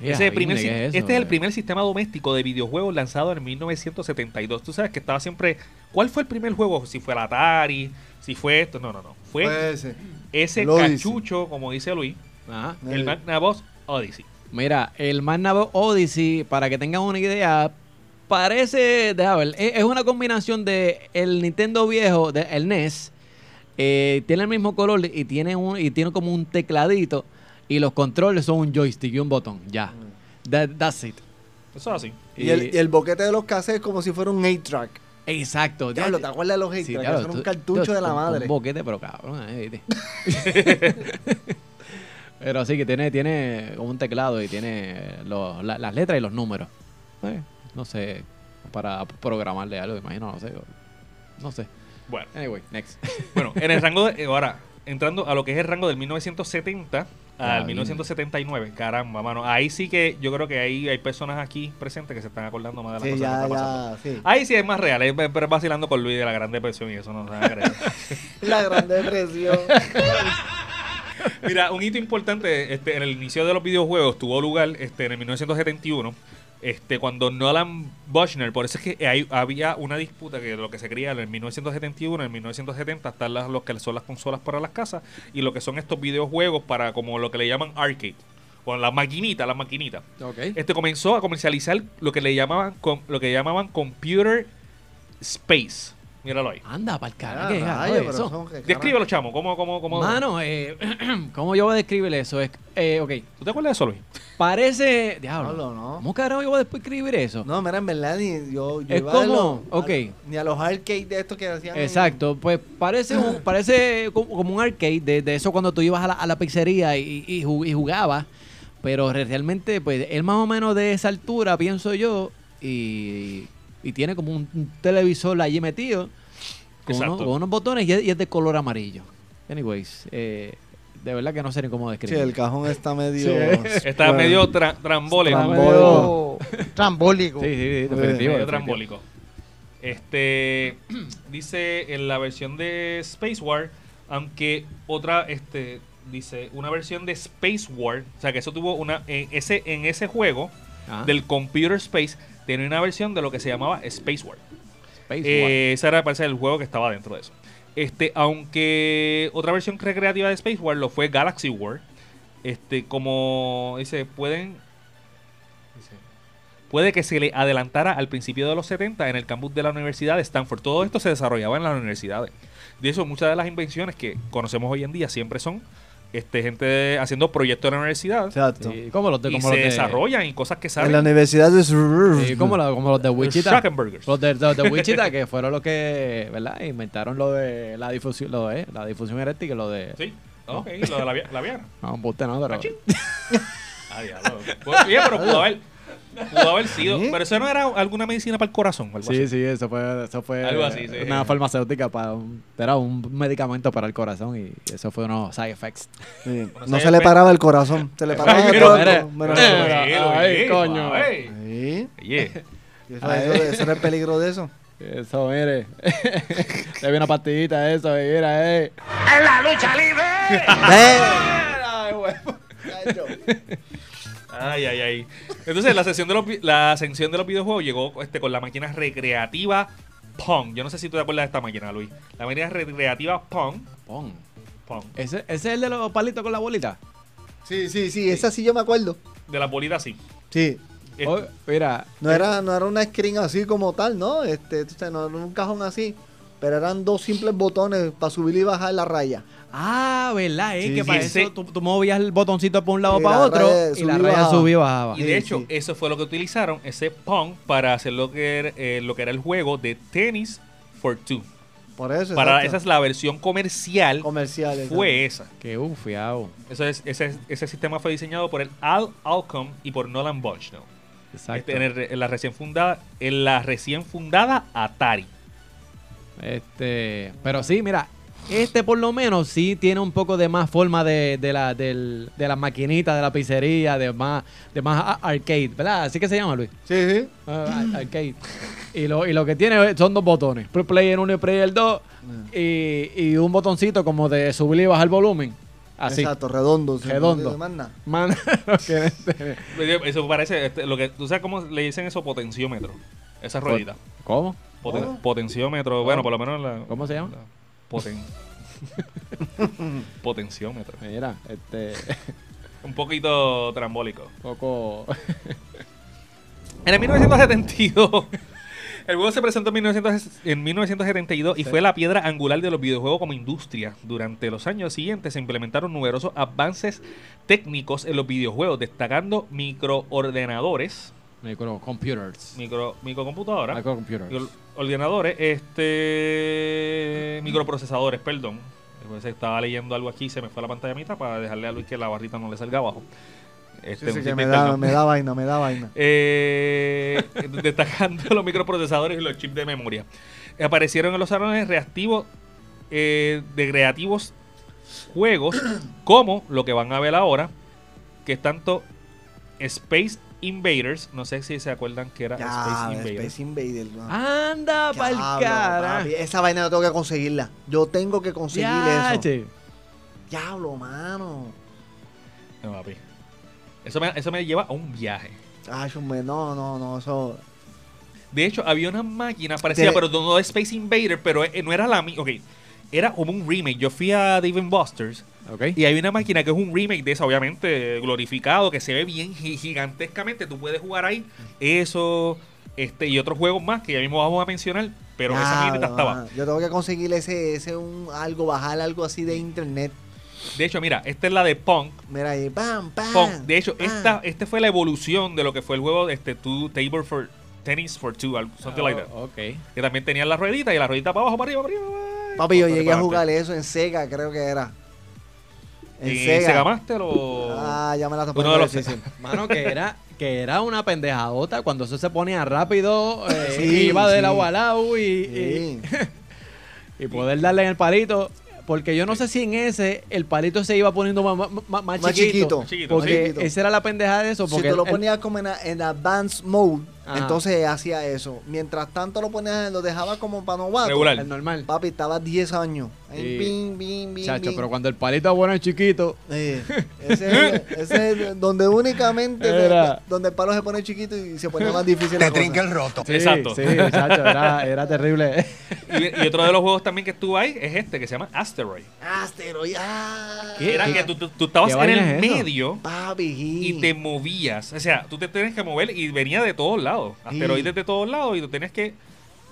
[SPEAKER 1] Mira,
[SPEAKER 5] Ese es el primer
[SPEAKER 1] ¿qué
[SPEAKER 5] si-
[SPEAKER 1] es eso,
[SPEAKER 5] este es el
[SPEAKER 1] eh?
[SPEAKER 5] primer sistema doméstico de videojuegos lanzado en 1972. Tú sabes que estaba siempre. ¿Cuál fue el primer juego? Si fue el Atari, si fue esto. No, no, no. Fue
[SPEAKER 6] Pues ese.
[SPEAKER 5] cachucho, como dice Luis,
[SPEAKER 1] Ajá.
[SPEAKER 5] el
[SPEAKER 6] El-
[SPEAKER 5] Magnavox Odyssey.
[SPEAKER 1] Mira, el Magnavox Odyssey, para que tengan una idea, parece, déjame ver, es es una combinación de el Nintendo viejo, de, el NES, eh, tiene el mismo color y tiene un y tiene como un tecladito y los controles son un joystick y un botón, ya. That- that's it.
[SPEAKER 5] Eso es así.
[SPEAKER 6] Y el, y el boquete de los cassettes como si fuera un 8-track.
[SPEAKER 1] exacto. ya-
[SPEAKER 6] Diablo, ¿te acuerdas de los 8-track?
[SPEAKER 1] Sí,
[SPEAKER 6] Eso
[SPEAKER 1] claro,
[SPEAKER 6] era un cartucho
[SPEAKER 1] tú-
[SPEAKER 6] de la
[SPEAKER 1] un-
[SPEAKER 6] madre.
[SPEAKER 1] Un boquete, pero cabrón. eh, pero sí que tiene, tiene como un teclado y tiene los- la- las letras y los números. Eh, no sé, para programarle algo, imagino, no sé. No sé.
[SPEAKER 5] Bueno,
[SPEAKER 1] Anyway, next.
[SPEAKER 5] bueno, en el rango de. Ahora, entrando a lo que es el rango del 1970
[SPEAKER 1] Ah,
[SPEAKER 5] al
[SPEAKER 1] bien.
[SPEAKER 5] 1979. Caramba, mano. Ahí sí que yo creo que ahí hay personas aquí presentes que se están acordando más de las
[SPEAKER 6] Sí,
[SPEAKER 5] cosas que
[SPEAKER 6] ya,
[SPEAKER 5] están pasando.
[SPEAKER 6] ya, sí.
[SPEAKER 5] Ahí sí es más real, es pero es vacilando con Luis de la Gran Depresión y eso no se van a creer.
[SPEAKER 6] La Gran Depresión.
[SPEAKER 5] Mira, un hito importante este, en el inicio de los videojuegos tuvo lugar este, en el 1971, este, cuando Nolan Bushnell, por eso es que hay- había una disputa que lo que se creía en el 1971, en el 1970 están las, lo que son las consolas para las casas y lo que son estos videojuegos para como lo que le llaman arcade, con las maquinitas, las maquinitas.
[SPEAKER 1] Ok.
[SPEAKER 5] Este comenzó a comercializar lo que le llamaban lo que llamaban computer space. Míralo ahí.
[SPEAKER 1] Anda, para el
[SPEAKER 6] Ah,
[SPEAKER 1] carajo, ¿qué es
[SPEAKER 6] rayos, pero
[SPEAKER 1] eso?
[SPEAKER 6] son que carajo.
[SPEAKER 5] Descríbelo, chamo. ¿Cómo, cómo, cómo?
[SPEAKER 1] Mano, eh, ¿cómo yo voy a describir eso? Es, eh, ok,
[SPEAKER 5] ¿Tú te acuerdas de eso, Luis?
[SPEAKER 1] parece... Diablo,
[SPEAKER 6] Diablo, no.
[SPEAKER 1] ¿Cómo carajo yo voy a describir eso?
[SPEAKER 6] No, mira, en verdad, ni yo, yo
[SPEAKER 1] Es
[SPEAKER 6] iba a
[SPEAKER 1] como-
[SPEAKER 6] los- a-
[SPEAKER 1] ok.
[SPEAKER 6] ni a los arcades de estos que hacían. en-
[SPEAKER 1] Exacto, pues parece un, parece como, como un arcade de, de eso cuando tú ibas a la, a la pizzería y, y, ju- y jugabas, pero re- realmente pues él más o menos de esa altura, pienso yo, y, y tiene como un, un televisor allí metido con, con unos botones y es, y es de color amarillo. Anyways, eh, de verdad que no sé ni cómo
[SPEAKER 6] Sí,
[SPEAKER 1] describirlo.
[SPEAKER 6] el cajón está medio.
[SPEAKER 1] Sí.
[SPEAKER 5] Está
[SPEAKER 6] Bueno,
[SPEAKER 5] medio tra- trambólico.
[SPEAKER 1] Está
[SPEAKER 6] Trambólico.
[SPEAKER 3] Medio trambólico.
[SPEAKER 1] Sí, sí, sí, definitivo.
[SPEAKER 5] medio trambólico. Este dice en la versión de Space War, aunque otra, este, dice, una versión de Space War. O sea, que eso tuvo una. En ese, en ese juego
[SPEAKER 1] Ajá.
[SPEAKER 5] del Computer Space, tenía una versión de lo que se llamaba Space War.
[SPEAKER 1] Space
[SPEAKER 5] Eh, ese era, parece, el juego que estaba dentro de eso. Este, aunque otra versión recreativa de Space War lo fue Galaxy War. Este, como dice, pueden. dice, puede que se le adelantara al principio de los 70 en el campus de la Universidad de Stanford. Todo esto se desarrollaba en las universidades. De eso, muchas de las invenciones que conocemos hoy en día siempre son este, gente haciendo proyectos en la universidad.
[SPEAKER 6] Exacto.
[SPEAKER 1] Sí, como los de,
[SPEAKER 5] y
[SPEAKER 1] como
[SPEAKER 5] se
[SPEAKER 1] los de,
[SPEAKER 5] desarrollan y cosas que
[SPEAKER 6] En
[SPEAKER 5] salen.
[SPEAKER 6] la universidad de
[SPEAKER 1] Sí, como, los- como los de Wichita. Los de, los de Wichita, que fueron los que, ¿verdad? Inventaron lo de la difusión, lo de la difusión eléctrica, lo de.
[SPEAKER 5] Sí. Ok, lo de la, la Viana.
[SPEAKER 1] No, usted no, pero.
[SPEAKER 5] Ah, diablo. Pues, Oye, pero pudo haber, pudo haber sido.
[SPEAKER 6] ¿Sí?
[SPEAKER 5] Pero eso no era alguna medicina para el corazón. Algo
[SPEAKER 1] Sí,
[SPEAKER 5] así.
[SPEAKER 1] sí, eso fue, eso fue
[SPEAKER 5] Algo así, sí.
[SPEAKER 1] una farmacéutica para un, era un medicamento para el corazón y eso fue unos side effects.
[SPEAKER 6] Sí.
[SPEAKER 5] Bueno,
[SPEAKER 6] No
[SPEAKER 5] ¿sabes?
[SPEAKER 6] se le paraba el corazón. Se le paraba menos-
[SPEAKER 5] Tranquilo,
[SPEAKER 1] Ay, coño.
[SPEAKER 5] Oye,
[SPEAKER 6] Eso, eso- era el peligro de eso.
[SPEAKER 1] Eso, mire. Le vi una pastillita de eso, y mira, eh.
[SPEAKER 5] Ay, ay, ay. Entonces, la sección de los, la sección de los videojuegos llegó este, con la máquina recreativa Pong. Yo no sé si tú te acuerdas de esta máquina, Luis. La máquina recreativa Pong.
[SPEAKER 1] Pon.
[SPEAKER 5] Pong.
[SPEAKER 1] ¿Ese, ¿Ese es el de los palitos con la bolita?
[SPEAKER 6] Sí, sí, sí. Esa sí yo me acuerdo.
[SPEAKER 5] De la bolita así.
[SPEAKER 6] Sí.
[SPEAKER 5] Este,
[SPEAKER 1] Oh, mira.
[SPEAKER 6] No era, no era una screen así como tal, ¿no? Este, no era un cajón así. Pero eran dos simples botones para subir y bajar la raya.
[SPEAKER 1] Ah, ¿verdad? Eh?
[SPEAKER 6] Sí,
[SPEAKER 1] que
[SPEAKER 6] sí.
[SPEAKER 1] para
[SPEAKER 5] Ese-
[SPEAKER 1] eso tú, tú movías el botoncito por un lado
[SPEAKER 6] Y
[SPEAKER 1] para
[SPEAKER 6] la
[SPEAKER 1] otro
[SPEAKER 6] raya
[SPEAKER 1] y la raya
[SPEAKER 6] bajaba.
[SPEAKER 1] subía y bajaba.
[SPEAKER 5] Y de
[SPEAKER 6] Sí,
[SPEAKER 5] hecho,
[SPEAKER 6] sí.
[SPEAKER 5] eso fue lo que utilizaron, ese Pong, para hacer lo que era, eh, lo que era el juego de tenis for two.
[SPEAKER 6] Por eso.
[SPEAKER 5] Para
[SPEAKER 6] exacto.
[SPEAKER 5] esa es la versión comercial.
[SPEAKER 6] comerciales.
[SPEAKER 5] Fue esa.
[SPEAKER 1] Qué ufiado.
[SPEAKER 5] Eso es, ese, ese sistema fue diseñado por el Al Alcom y por Nolan Bushnell.
[SPEAKER 1] Exacto.
[SPEAKER 5] Este, en, el- en la recién fundada, en la recién fundada Atari.
[SPEAKER 1] Este, pero sí, mira, este por lo menos sí tiene un poco de más forma de, de la del- de las maquinitas de la pizzería, de más de más a- arcade, ¿verdad? Así que se llama, Luis.
[SPEAKER 6] Sí, sí.
[SPEAKER 1] Ah, ar- arcade. Y lo, y lo que tiene son dos botones, Pre- play en uno y play en el dos, y, y un botoncito como de subir y bajar el volumen. Así.
[SPEAKER 6] Exacto, redondo.
[SPEAKER 1] Redondo.
[SPEAKER 6] no tiene más nada.
[SPEAKER 1] Man, lo que- este,
[SPEAKER 5] Eso parece, este, lo que, ¿tú sabes cómo le dicen eso? Potenciómetro. Esa ruedita.
[SPEAKER 1] ¿Cómo?
[SPEAKER 5] Poten-
[SPEAKER 6] ¿Cómo?
[SPEAKER 5] Potenciómetro. Bueno, por lo menos la...
[SPEAKER 1] ¿Cómo se llama?
[SPEAKER 5] la poten- Potenciómetro.
[SPEAKER 1] Mira, este
[SPEAKER 5] Un poquito trambólico.
[SPEAKER 1] poco
[SPEAKER 5] En el 1972, el juego se presentó en, 1900 en 1972 y fue la piedra angular de los videojuegos como industria. Durante los años siguientes se implementaron numerosos avances técnicos en los videojuegos, destacando microordenadores,
[SPEAKER 1] microcomputers.
[SPEAKER 5] micro, microcomputadoras,
[SPEAKER 1] Microcomputers.
[SPEAKER 5] micro- ordenadores, este, microprocesadores, perdón. Después estaba leyendo algo aquí, se me fue la pantalla a mitad para dejarle a Luis que la barrita no le salga abajo. Este,
[SPEAKER 6] Sí, sí,
[SPEAKER 5] un
[SPEAKER 6] que
[SPEAKER 5] tip
[SPEAKER 6] me
[SPEAKER 5] de
[SPEAKER 6] da,
[SPEAKER 5] interno.
[SPEAKER 6] me da vaina, me da vaina.
[SPEAKER 5] Eh, destacando los microprocesadores y los chips de memoria. Aparecieron en los salones reactivos eh, de creativos juegos como lo que van a ver ahora, que es tanto Space Invaders, no sé si se acuerdan que era
[SPEAKER 6] Ya,
[SPEAKER 5] Space Invaders.
[SPEAKER 6] Space Invader. ¿no?
[SPEAKER 1] Anda pa'l cara.
[SPEAKER 6] papi, Esa vaina yo tengo que conseguirla. Yo tengo que conseguir eso.
[SPEAKER 1] Yache.
[SPEAKER 6] Diablo, mano.
[SPEAKER 5] No, papi. Eso me, eso me lleva a un viaje.
[SPEAKER 6] Ay, hombre, no, no, no, eso.
[SPEAKER 5] De hecho, había una máquina parecida,
[SPEAKER 6] Te-
[SPEAKER 5] pero no de Space Invader, pero eh, no era la misma. Ok, era como un remake. Yo fui a Dave Busters
[SPEAKER 1] Ok.
[SPEAKER 5] Y hay una máquina que es un remake de esa, obviamente, glorificado, que se ve bien gi- gigantescamente. Tú puedes jugar ahí eso este y otros juegos más que ya mismo vamos a mencionar, pero esa maquinita estaba.
[SPEAKER 6] Yo tengo que conseguir ese, ese un, algo, bajar algo así de internet.
[SPEAKER 5] De hecho, mira, esta es la de Punk.
[SPEAKER 6] Mira ahí, pam, pam.
[SPEAKER 5] Punk. De hecho,
[SPEAKER 6] pam.
[SPEAKER 5] esta este fue la evolución de lo que fue el juego de este two, Table for Tennis for Two, something like that.
[SPEAKER 1] Oh, ok.
[SPEAKER 5] Que también tenía la ruedita y la ruedita para abajo, para arriba, para arriba.
[SPEAKER 6] Papi, yo llegué a jugar eso en Sega, creo que era. En
[SPEAKER 5] ¿En
[SPEAKER 6] Sega.
[SPEAKER 5] Sega Master o...?
[SPEAKER 6] Ah, ya me la
[SPEAKER 5] Uno
[SPEAKER 6] poniendo
[SPEAKER 5] de los-.
[SPEAKER 1] Mano, que era, que era una pendejadota cuando eso se ponía rápido, eh,
[SPEAKER 6] Sí,
[SPEAKER 1] iba agua al agua y,
[SPEAKER 6] Sí.
[SPEAKER 1] y, y poder darle en el palito. Porque yo no sé si en ese el palito se iba poniendo más, más- más- chiquito. Porque
[SPEAKER 6] chiquito.
[SPEAKER 1] esa era la pendejada de eso.
[SPEAKER 6] Si
[SPEAKER 1] Porque
[SPEAKER 6] tú lo
[SPEAKER 1] el-
[SPEAKER 6] ponías como en, en advanced mode,
[SPEAKER 1] Ajá.
[SPEAKER 6] Entonces hacía eso. Mientras tanto lo ponía, lo dejaba como para novato.
[SPEAKER 5] Regular.
[SPEAKER 1] El normal.
[SPEAKER 6] Papi, estaba 10 años. Ahí,
[SPEAKER 1] Sí.
[SPEAKER 6] bing, bing, bing,
[SPEAKER 1] Chacho,
[SPEAKER 6] bing.
[SPEAKER 1] pero cuando el palito bueno es chiquito.
[SPEAKER 6] Eh, ese, es, el- ese es el- donde únicamente
[SPEAKER 1] Era.
[SPEAKER 6] donde el palo se pone chiquito y se pone más difícil la cosa.
[SPEAKER 3] roto.
[SPEAKER 1] Sí,
[SPEAKER 5] Exacto.
[SPEAKER 1] Sí, chacho, era, era terrible.
[SPEAKER 5] Y, y otro de los juegos también que estuvo ahí es este, que se llama Asteroid.
[SPEAKER 6] Asteroid, ah,
[SPEAKER 1] ¿Qué?
[SPEAKER 5] Era
[SPEAKER 1] ¿Qué-
[SPEAKER 5] que tú, tú- tú estabas en el
[SPEAKER 1] es
[SPEAKER 5] medio
[SPEAKER 6] Papi.
[SPEAKER 5] y te movías. O sea, tú te tienes que mover y venía de todos lados lados, asteroides ah, de todos lados y tú tenías que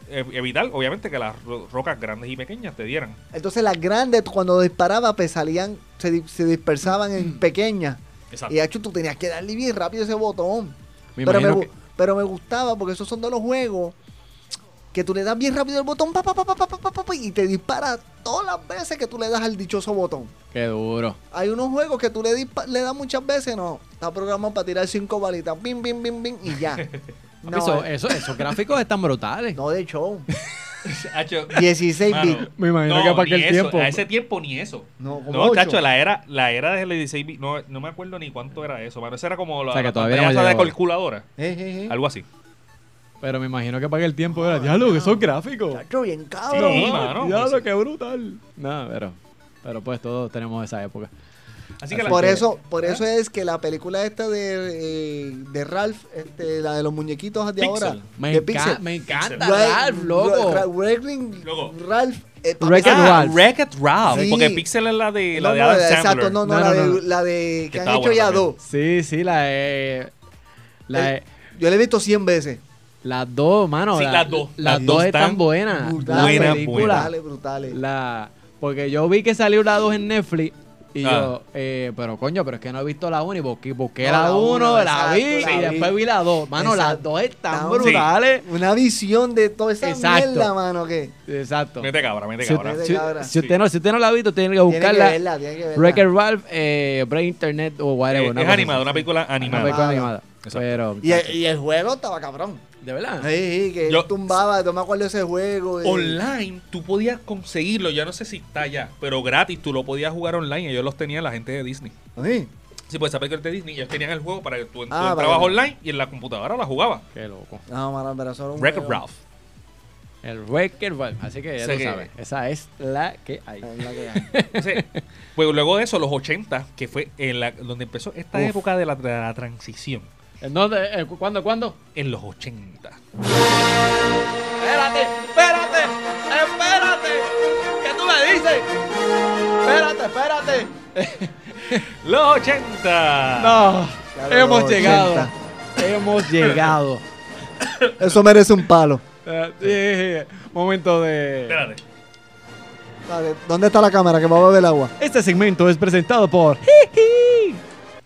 [SPEAKER 5] eh, evitar, obviamente, que las rocas grandes y pequeñas te dieran.
[SPEAKER 6] Entonces las grandes cuando disparaba pues, salían, se, se dispersaban en mm. pequeñas.
[SPEAKER 5] Exacto.
[SPEAKER 6] Y de hecho tú tenías que darle bien rápido ese botón. Pero, me, gustaba porque esos son de los juegos que tú le das bien rápido el botón pa, pa, pa, y te dispara todas las veces que tú le das al dichoso botón.
[SPEAKER 1] Qué duro.
[SPEAKER 6] Hay unos juegos que tú le, le das muchas veces, no. Está programado para tirar cinco balitas, bim, bim, bim, bim, y ya.
[SPEAKER 1] Eso-
[SPEAKER 6] eh,
[SPEAKER 1] eso- esos gráficos están brutales.
[SPEAKER 6] no de show.
[SPEAKER 5] Hacho,
[SPEAKER 6] 16
[SPEAKER 5] mano,
[SPEAKER 6] bits.
[SPEAKER 1] Me imagino
[SPEAKER 5] no,
[SPEAKER 1] que para
[SPEAKER 5] ni
[SPEAKER 1] aquel
[SPEAKER 5] eso,
[SPEAKER 1] tiempo.
[SPEAKER 5] A ese tiempo ni eso.
[SPEAKER 6] No, como
[SPEAKER 5] No, chacho, la era, la era de 16 bits, no, no me acuerdo ni cuánto era eso, mano. Eso era como la,
[SPEAKER 1] sea, que todavía no
[SPEAKER 5] esa de calculadora.
[SPEAKER 6] Eh, eh, eh.
[SPEAKER 5] Algo así.
[SPEAKER 1] Pero me imagino que para aquel tiempo era, diablo, que son gráficos.
[SPEAKER 6] Chacho, bien cabrón.
[SPEAKER 5] Sí, mano.
[SPEAKER 1] Diablo, qué brutal. No, pero, pero pues todos tenemos esa época.
[SPEAKER 5] Así que la-
[SPEAKER 6] Por
[SPEAKER 1] que-
[SPEAKER 6] eso, por eso es que la película esta de, eh, de Ralph, este, la de los muñequitos de
[SPEAKER 5] Pixel.
[SPEAKER 6] ahora,
[SPEAKER 1] Me,
[SPEAKER 6] de
[SPEAKER 1] enca-
[SPEAKER 6] Pixel.
[SPEAKER 1] me encanta
[SPEAKER 6] Ra-
[SPEAKER 1] Ralph, loco.
[SPEAKER 6] Ra-. Ralph. eh,
[SPEAKER 1] Wreck-It
[SPEAKER 5] Ah,
[SPEAKER 1] Ralph.
[SPEAKER 6] Sí.
[SPEAKER 5] Porque Pixel es la de, la
[SPEAKER 6] No,
[SPEAKER 5] de
[SPEAKER 6] no,
[SPEAKER 5] Adam
[SPEAKER 6] exacto, no, no,
[SPEAKER 1] No,
[SPEAKER 6] la,
[SPEAKER 1] no,
[SPEAKER 6] de,
[SPEAKER 1] no.
[SPEAKER 6] la de que
[SPEAKER 5] Que
[SPEAKER 6] han hecho ya dos.
[SPEAKER 1] Sí, sí, la de... La
[SPEAKER 6] El-
[SPEAKER 1] de-
[SPEAKER 6] Yo la he visto 100 veces.
[SPEAKER 1] las dos, mano.
[SPEAKER 5] Sí,
[SPEAKER 1] la-
[SPEAKER 5] las dos.
[SPEAKER 1] Las,
[SPEAKER 5] Las
[SPEAKER 1] dos
[SPEAKER 5] dos
[SPEAKER 1] están
[SPEAKER 5] están
[SPEAKER 1] buenas.
[SPEAKER 6] Brutales,
[SPEAKER 5] buenas,
[SPEAKER 6] brutales, brutales.
[SPEAKER 1] La, porque yo vi que salió la 2 en Netflix. Y
[SPEAKER 5] Ah.
[SPEAKER 1] yo, eh, pero coño, pero es que no he visto la 1 y busqué, busqué
[SPEAKER 6] No,
[SPEAKER 1] la
[SPEAKER 6] la
[SPEAKER 1] 1,
[SPEAKER 6] uno,
[SPEAKER 1] la vi y después vi la 2. Mano, las
[SPEAKER 6] Exacto.
[SPEAKER 1] dos están
[SPEAKER 6] Están-
[SPEAKER 1] brutales.
[SPEAKER 6] Una visión de toda esa
[SPEAKER 1] Exacto.
[SPEAKER 6] mierda, mano, que
[SPEAKER 1] Exacto.
[SPEAKER 5] Mete cabra, mete
[SPEAKER 1] Si,
[SPEAKER 5] cabra.
[SPEAKER 6] Mete
[SPEAKER 1] si-
[SPEAKER 6] cabra.
[SPEAKER 1] si usted no, si usted no la ha visto, tiene que
[SPEAKER 6] tiene que
[SPEAKER 1] buscarla.
[SPEAKER 6] verla, tiene que verla.
[SPEAKER 1] Wreck-It Ralph, eh, Brain Internet o whatever.
[SPEAKER 5] Eh,
[SPEAKER 1] una
[SPEAKER 5] es animada, una película
[SPEAKER 1] Una
[SPEAKER 5] animada.
[SPEAKER 1] película
[SPEAKER 6] Animada.
[SPEAKER 1] Pero,
[SPEAKER 6] y, el, y el juego estaba cabrón.
[SPEAKER 1] ¿De verdad?
[SPEAKER 6] Sí, sí, que
[SPEAKER 5] Yo-
[SPEAKER 6] tumbaba, no me acuerdo de ese juego. y-
[SPEAKER 5] Online, tú podías conseguirlo, ya no sé si está ya, pero gratis, tú lo podías jugar online. Ellos los tenían la gente de Disney.
[SPEAKER 6] Sí.
[SPEAKER 5] Sí, pues esa película es de Disney, ellos tenían el juego para que tú, tú
[SPEAKER 6] Ah,
[SPEAKER 5] online y en la computadora la jugabas.
[SPEAKER 1] Qué loco.
[SPEAKER 6] No, mano, pero era un juego.
[SPEAKER 5] Ralph.
[SPEAKER 1] El Wreck-It Ralph. Así que ya
[SPEAKER 5] Sé
[SPEAKER 1] tú
[SPEAKER 5] que-
[SPEAKER 1] sabes. Esa es la que hay.
[SPEAKER 6] Es la que hay.
[SPEAKER 5] Entonces, pues luego de eso, los 80, que fue en la, donde empezó esta
[SPEAKER 1] Uf.
[SPEAKER 5] época de la, de la transición.
[SPEAKER 1] ¿En dónde? Eh, cu- ¿Cuándo? ¿Cuándo?
[SPEAKER 5] En los 80.
[SPEAKER 1] Espérate, espérate, espérate. ¿Qué tú me dices? Espérate, espérate.
[SPEAKER 5] ¡Los 80!
[SPEAKER 1] No,
[SPEAKER 6] Claro,
[SPEAKER 1] hemos llegado.
[SPEAKER 6] 80.
[SPEAKER 1] Hemos llegado.
[SPEAKER 6] Eso merece un palo.
[SPEAKER 1] Eh, sí, momento de.
[SPEAKER 5] Espérate.
[SPEAKER 6] Vale, ¿Dónde está la cámara que va a beber el agua?
[SPEAKER 1] Este segmento es presentado por.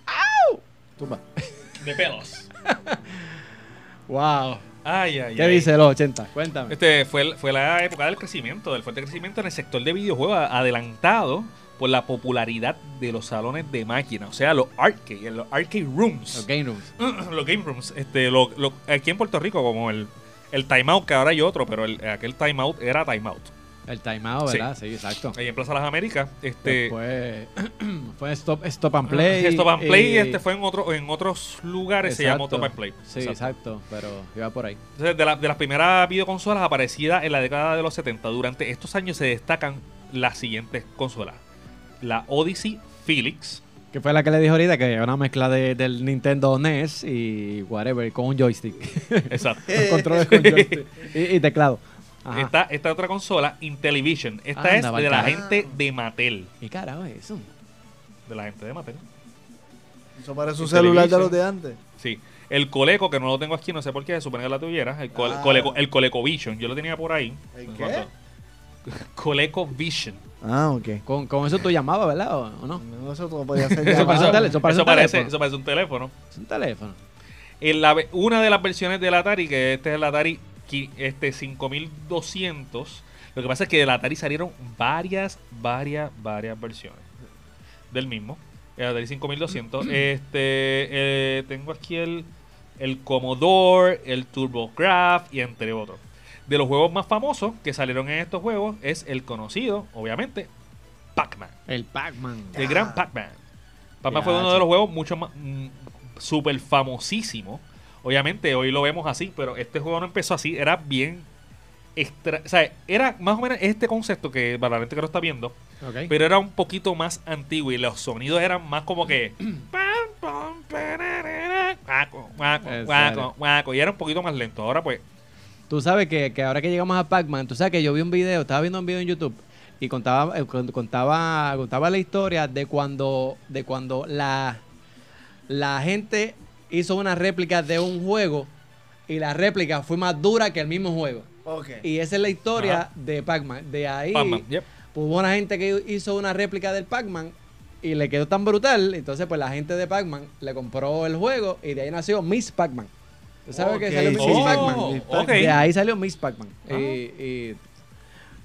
[SPEAKER 1] ¡Au! Tumba.
[SPEAKER 5] De pelos.
[SPEAKER 1] Wow.
[SPEAKER 5] Ay, ay,
[SPEAKER 1] ¿Qué
[SPEAKER 5] ay.
[SPEAKER 1] dice los 80? Cuéntame.
[SPEAKER 5] Este fue, fue la época del crecimiento, del fuerte crecimiento en el sector de videojuegos, adelantado por la popularidad de los salones de máquinas, o sea, los arcade, los arcade rooms,
[SPEAKER 1] Los game rooms.
[SPEAKER 5] los game rooms. Este, lo- lo- aquí en Puerto Rico, como el, el timeout, que ahora hay otro, pero el, aquel timeout era timeout.
[SPEAKER 1] El timeout. ¿verdad? Sí, exacto.
[SPEAKER 5] Ahí en Plaza Las Américas, este,
[SPEAKER 1] Después fue stop, stop and play.
[SPEAKER 5] Stop and Play,
[SPEAKER 1] y-
[SPEAKER 5] este fue en, otro, en otros lugares, se llamó. Stop and Play.
[SPEAKER 1] Sí,
[SPEAKER 5] Exacto.
[SPEAKER 1] exacto. pero iba por ahí.
[SPEAKER 5] Entonces, de, la- de las primeras videoconsolas aparecidas en la década de los 70, durante estos años se destacan las siguientes consolas. La Odyssey Felix,
[SPEAKER 1] Que fue la que le dijo ahorita que era una mezcla de, del Nintendo NES y whatever, con un joystick.
[SPEAKER 5] exacto.
[SPEAKER 1] Controles con joystick. Y, y teclado.
[SPEAKER 5] Esta, esta otra consola, Intellivision. Esta
[SPEAKER 1] Anda,
[SPEAKER 5] es de la gente de Mattel.
[SPEAKER 1] ¿Qué carajo es eso?
[SPEAKER 5] De la gente de Mattel.
[SPEAKER 6] Eso parece un celular de los de antes.
[SPEAKER 5] Sí. El Coleco, que no lo tengo aquí, no sé por qué, supone que la tuviera. El, Cole-
[SPEAKER 6] Ah.
[SPEAKER 5] Coleco, el ColecoVision, yo lo tenía por ahí.
[SPEAKER 6] ¿El qué?
[SPEAKER 5] sé cuánto. ColecoVision.
[SPEAKER 6] Ah, ok.
[SPEAKER 1] Con, con eso tú llamabas, ¿verdad? ¿O, no?
[SPEAKER 6] No, eso todo podía ser
[SPEAKER 1] Eso parece eso parece un
[SPEAKER 5] parece,
[SPEAKER 1] teléfono.
[SPEAKER 5] eso parece un teléfono.
[SPEAKER 1] Es un teléfono.
[SPEAKER 5] En la ve- una de las versiones del Atari, que este es el Atari este 5200, lo que pasa es que del Atari salieron varias, varias, varias versiones del mismo. El Atari 5200. este, eh, tengo aquí el, el Commodore, el TurboGrafx y entre otros. De los juegos más famosos que salieron en estos juegos es el conocido, obviamente, Pac-Man.
[SPEAKER 1] El Pac-Man.
[SPEAKER 5] El gran Pac-Man. Pac-Man fue uno de los juegos mucho más mm, súper famosísimo. Obviamente hoy lo vemos así, pero este juego no empezó así, era bien extra, o sea, era más o menos este concepto que para la gente que lo está viendo, pero era un poquito más antiguo y los sonidos eran más como que guaco, guaco,
[SPEAKER 1] En
[SPEAKER 5] guaco,
[SPEAKER 1] serio.
[SPEAKER 5] guaco, y era un poquito más lento. Ahora pues,
[SPEAKER 1] Tú sabes que, que ahora que llegamos a Pac-Man, tú sabes que yo vi un video, estaba viendo un video en YouTube y contaba, eh, con- contaba, contaba la historia de cuando, de cuando la, la gente hizo una réplica de un juego y la réplica fue más dura que el mismo juego.
[SPEAKER 6] Ok.
[SPEAKER 1] Y esa es la historia
[SPEAKER 5] Ajá.
[SPEAKER 1] de Pac-Man. De ahí
[SPEAKER 5] Pac-Man, yep.
[SPEAKER 1] pues, hubo una gente que hizo una réplica del Pac-Man y le quedó tan brutal. Entonces, pues la gente de Pac-Man le compró el juego y de ahí nació Miss Pac-Man. ¿Tú sabes que
[SPEAKER 6] Ok,
[SPEAKER 1] salió Miss
[SPEAKER 6] sí, sí.
[SPEAKER 1] Pac-Man?
[SPEAKER 5] Oh, ok.
[SPEAKER 1] De ahí salió Miss Pac-Man.
[SPEAKER 5] Ah.
[SPEAKER 1] Y, y,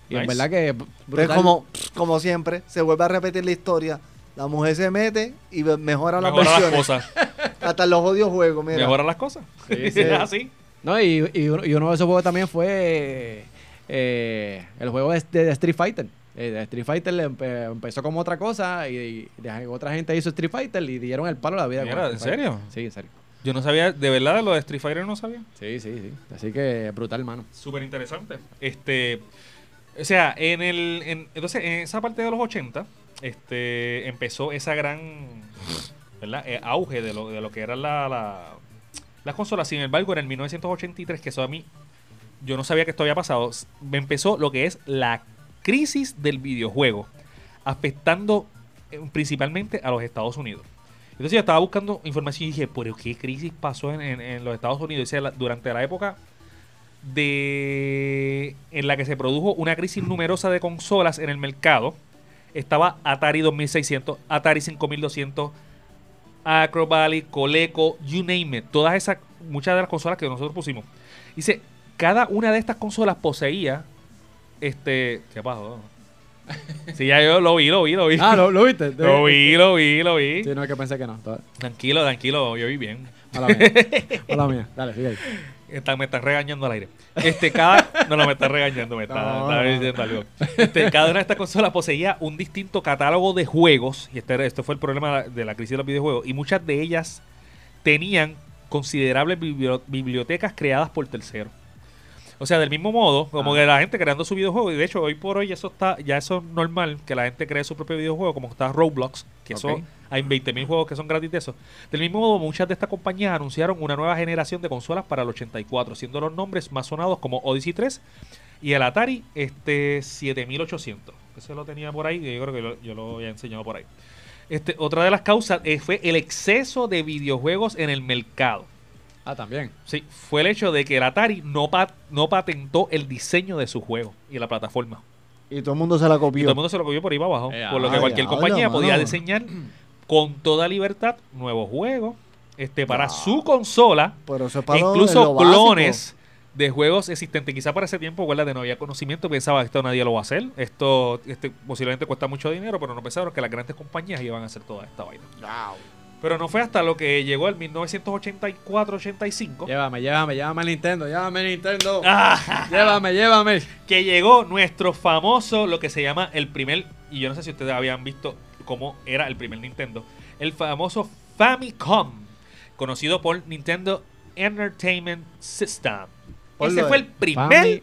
[SPEAKER 1] y en
[SPEAKER 5] Nice.
[SPEAKER 1] verdad que
[SPEAKER 6] Entonces,
[SPEAKER 1] brutal.
[SPEAKER 6] como, como siempre, se vuelve a repetir la historia. La mujer se mete y mejora, las
[SPEAKER 5] mejora las cosas,
[SPEAKER 6] Hasta los odios juegos, mira.
[SPEAKER 5] mejora las cosas.
[SPEAKER 1] Sí, sí.
[SPEAKER 5] Es así.
[SPEAKER 1] No, y, y uno, y uno de esos juegos también fue eh, el juego de, de Street Fighter. Eh, de Street Fighter le empe- empezó como otra cosa y, y de- otra gente hizo Street Fighter y dieron el palo a la vida.
[SPEAKER 5] Mira, ¿en serio?
[SPEAKER 1] Sí, en serio.
[SPEAKER 5] Yo no sabía, de verdad, lo de Street Fighter no sabía.
[SPEAKER 1] Sí, sí, sí. Así que brutal, mano.
[SPEAKER 5] Súper interesante. Este, o sea, en el, en- entonces en esa parte de los 80, este, empezó esa gran. Eh, auge de lo, de lo que eran la, la- las consolas. Sin embargo, en el 1983, que eso a mí, yo no sabía que esto había pasado, me empezó lo que es la crisis del videojuego, afectando eh, principalmente a los Estados Unidos. Entonces yo estaba buscando información y dije, ¿pero qué crisis pasó en, los Estados Unidos? Dice, la- durante la época de en la que se produjo una crisis numerosa de consolas en el mercado, estaba Atari 2600, Atari 5200, Acro Valley, Coleco, you name it, todas esas, muchas de las consolas que nosotros pusimos. Dice, cada una de estas consolas poseía, este, ¿qué pasó? Sí, ya yo lo vi, lo vi, lo vi.
[SPEAKER 1] Ah, ¿lo, lo viste?
[SPEAKER 5] Lo vi, lo vi, lo vi.
[SPEAKER 1] Sí, no, es que pensé que no.
[SPEAKER 5] Tranquilo, tranquilo, yo vi bien.
[SPEAKER 1] Mala mía. Mala mía. Dale, sigue ahí.
[SPEAKER 5] Está- me están regañando al aire. Este, cada. No, no, me está regañando, me está,
[SPEAKER 1] No,
[SPEAKER 5] está
[SPEAKER 1] no.
[SPEAKER 5] diciendo algo. Este, cada una de estas consolas poseía un distinto catálogo de juegos. Y este, esto fue el problema de la crisis de los videojuegos. Y muchas de ellas tenían considerables biblio- bibliotecas creadas por terceros. O sea, del mismo modo, como
[SPEAKER 1] Ah.
[SPEAKER 5] que la gente creando su videojuego, y de hecho hoy por hoy eso está, ya eso es normal, que la gente cree su propio videojuego, como está Roblox, que eso
[SPEAKER 1] Ok.
[SPEAKER 5] Hay 20.000 juegos que son gratis de eso. Del mismo modo, muchas de estas compañías anunciaron una nueva generación de consolas para el 84, siendo los nombres más sonados como Odyssey 3 y el Atari este 7800. Ese lo tenía por ahí, y yo creo que lo- yo lo había enseñado por ahí. Este, otra de las causas eh, fue el exceso de videojuegos en el mercado.
[SPEAKER 1] Ah, también.
[SPEAKER 5] Sí, fue el hecho de que el Atari no, pa- no patentó el diseño de su juego y la plataforma.
[SPEAKER 6] Y todo el mundo se la
[SPEAKER 5] Y
[SPEAKER 6] copió.
[SPEAKER 5] todo el mundo se lo cogió por ahí para abajo.
[SPEAKER 1] Eh,
[SPEAKER 5] por lo que
[SPEAKER 6] ah,
[SPEAKER 5] cualquier compañía podía diseñar con toda libertad nuevos juegos este, para
[SPEAKER 6] Ah.
[SPEAKER 5] su consola.
[SPEAKER 6] Pero eso es para lo-
[SPEAKER 5] incluso
[SPEAKER 6] básico.
[SPEAKER 5] clones de juegos existentes. Quizá para ese tiempo, de no había conocimiento, pensaba esto nadie lo va a hacer. Esto este, posiblemente cuesta mucho dinero, pero no pensaron que las grandes compañías iban a hacer toda esta vaina. Pero no fue hasta lo que llegó el 1984-85
[SPEAKER 1] Llévame, llévame, llévame al Nintendo, llévame Nintendo.
[SPEAKER 5] Ah.
[SPEAKER 1] Llévame, llévame.
[SPEAKER 5] que llegó nuestro famoso, lo que se llama el primer, y yo no sé si ustedes habían visto cómo era el primer Nintendo, el famoso Famicom, conocido por Nintendo Entertainment System.
[SPEAKER 6] Ponlo
[SPEAKER 5] Ese fue el primer
[SPEAKER 1] Fami-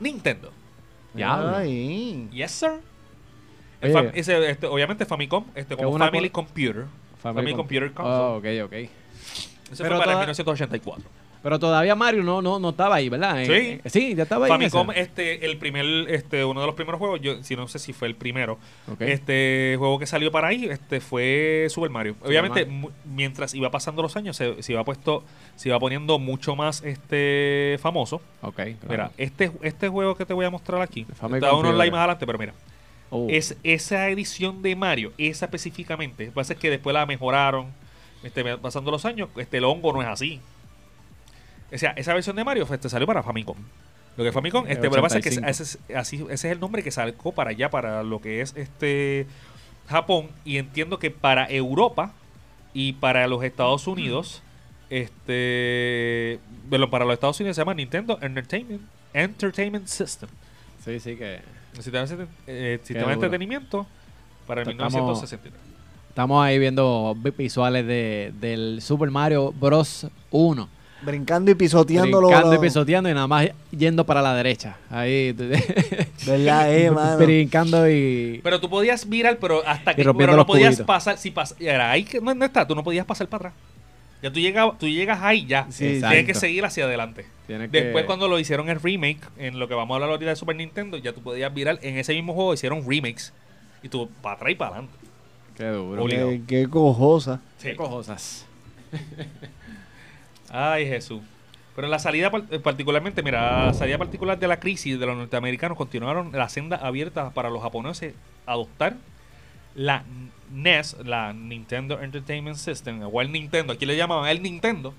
[SPEAKER 5] Nintendo.
[SPEAKER 6] Ay.
[SPEAKER 5] Yes, sir. El
[SPEAKER 1] Oye.
[SPEAKER 5] fam- ese, este, obviamente Famicom, este, como
[SPEAKER 1] una
[SPEAKER 5] Family
[SPEAKER 1] co-
[SPEAKER 5] Computer.
[SPEAKER 1] Family
[SPEAKER 5] Family
[SPEAKER 1] Com-
[SPEAKER 5] Computer Console.
[SPEAKER 1] Oh, ok, ok.
[SPEAKER 5] Ese
[SPEAKER 1] Pero
[SPEAKER 5] fue para
[SPEAKER 1] toda-
[SPEAKER 5] el 1984.
[SPEAKER 1] Pero todavía Mario no, no, no estaba ahí, ¿verdad?
[SPEAKER 5] Sí.
[SPEAKER 1] Eh, eh, sí, ya estaba ahí.
[SPEAKER 5] Famicom, este, el primer, este, uno de los primeros juegos, yo si no sé si fue el primero, este juego que salió para ahí, este fue Super Mario. Obviamente,
[SPEAKER 1] Mario.
[SPEAKER 5] mientras iba pasando los años, se, se iba puesto, se iba poniendo mucho más este famoso.
[SPEAKER 1] Ok, claro.
[SPEAKER 5] Mira, este, este juego que te voy a mostrar aquí,
[SPEAKER 1] Famicom
[SPEAKER 5] está uno online más adelante, pero mira,
[SPEAKER 1] Oh.
[SPEAKER 5] es esa edición de Mario, esa específicamente, lo que pasa es que después la mejoraron, este, pasando los años, este el hongo no es así. O sea, esa versión de Mario este, salió para Famicom. Lo que es Famicom, este, pero lo que pasa es que
[SPEAKER 1] 85.
[SPEAKER 5] ese, es- así, ese es el nombre que sacó para allá, para lo que es este Japón. Y entiendo que para Europa y para los Estados Unidos, este, bueno, para los Estados Unidos se llama Nintendo Entertainment, Entertainment System.
[SPEAKER 1] Sí, sí, que
[SPEAKER 5] El sistema, de- eh, sistema de
[SPEAKER 1] duro.
[SPEAKER 5] entretenimiento para el
[SPEAKER 1] Estamos-
[SPEAKER 5] 1963.
[SPEAKER 1] estamos ahí viendo vi- visuales de, del Super Mario Bros. 1.
[SPEAKER 6] Brincando y pisoteando los-
[SPEAKER 1] brincando y pisoteando y nada más yendo para la derecha. Ahí,
[SPEAKER 6] ¿Verdad, eh, mano?
[SPEAKER 1] brincando y...
[SPEAKER 5] Pero tú podías virar, pero hasta que pero no podías
[SPEAKER 1] cubitos.
[SPEAKER 5] pasar. Si pas, era ahí que no, no está, tú no podías pasar para atrás. Ya tú, llegabas, tú llegas ahí ya.
[SPEAKER 6] Sí,
[SPEAKER 5] Tienes que seguir hacia adelante.
[SPEAKER 1] Tienes que-
[SPEAKER 5] Después, cuando lo hicieron el remake, en lo que vamos a hablar ahorita de Super Nintendo, ya tú podías virar. En ese mismo juego hicieron remakes. Y tú para atrás y para adelante.
[SPEAKER 1] Qué duro.
[SPEAKER 6] Qué, qué cojosa.
[SPEAKER 5] Sí.
[SPEAKER 1] Qué cosas.
[SPEAKER 5] Ay, Jesús. Pero la salida, eh, particularmente, mira, la salida particular de la crisis de los norteamericanos continuaron la senda abierta para los japoneses adoptar la NES, la Nintendo Entertainment System, o el Nintendo, aquí le llamaban el Nintendo,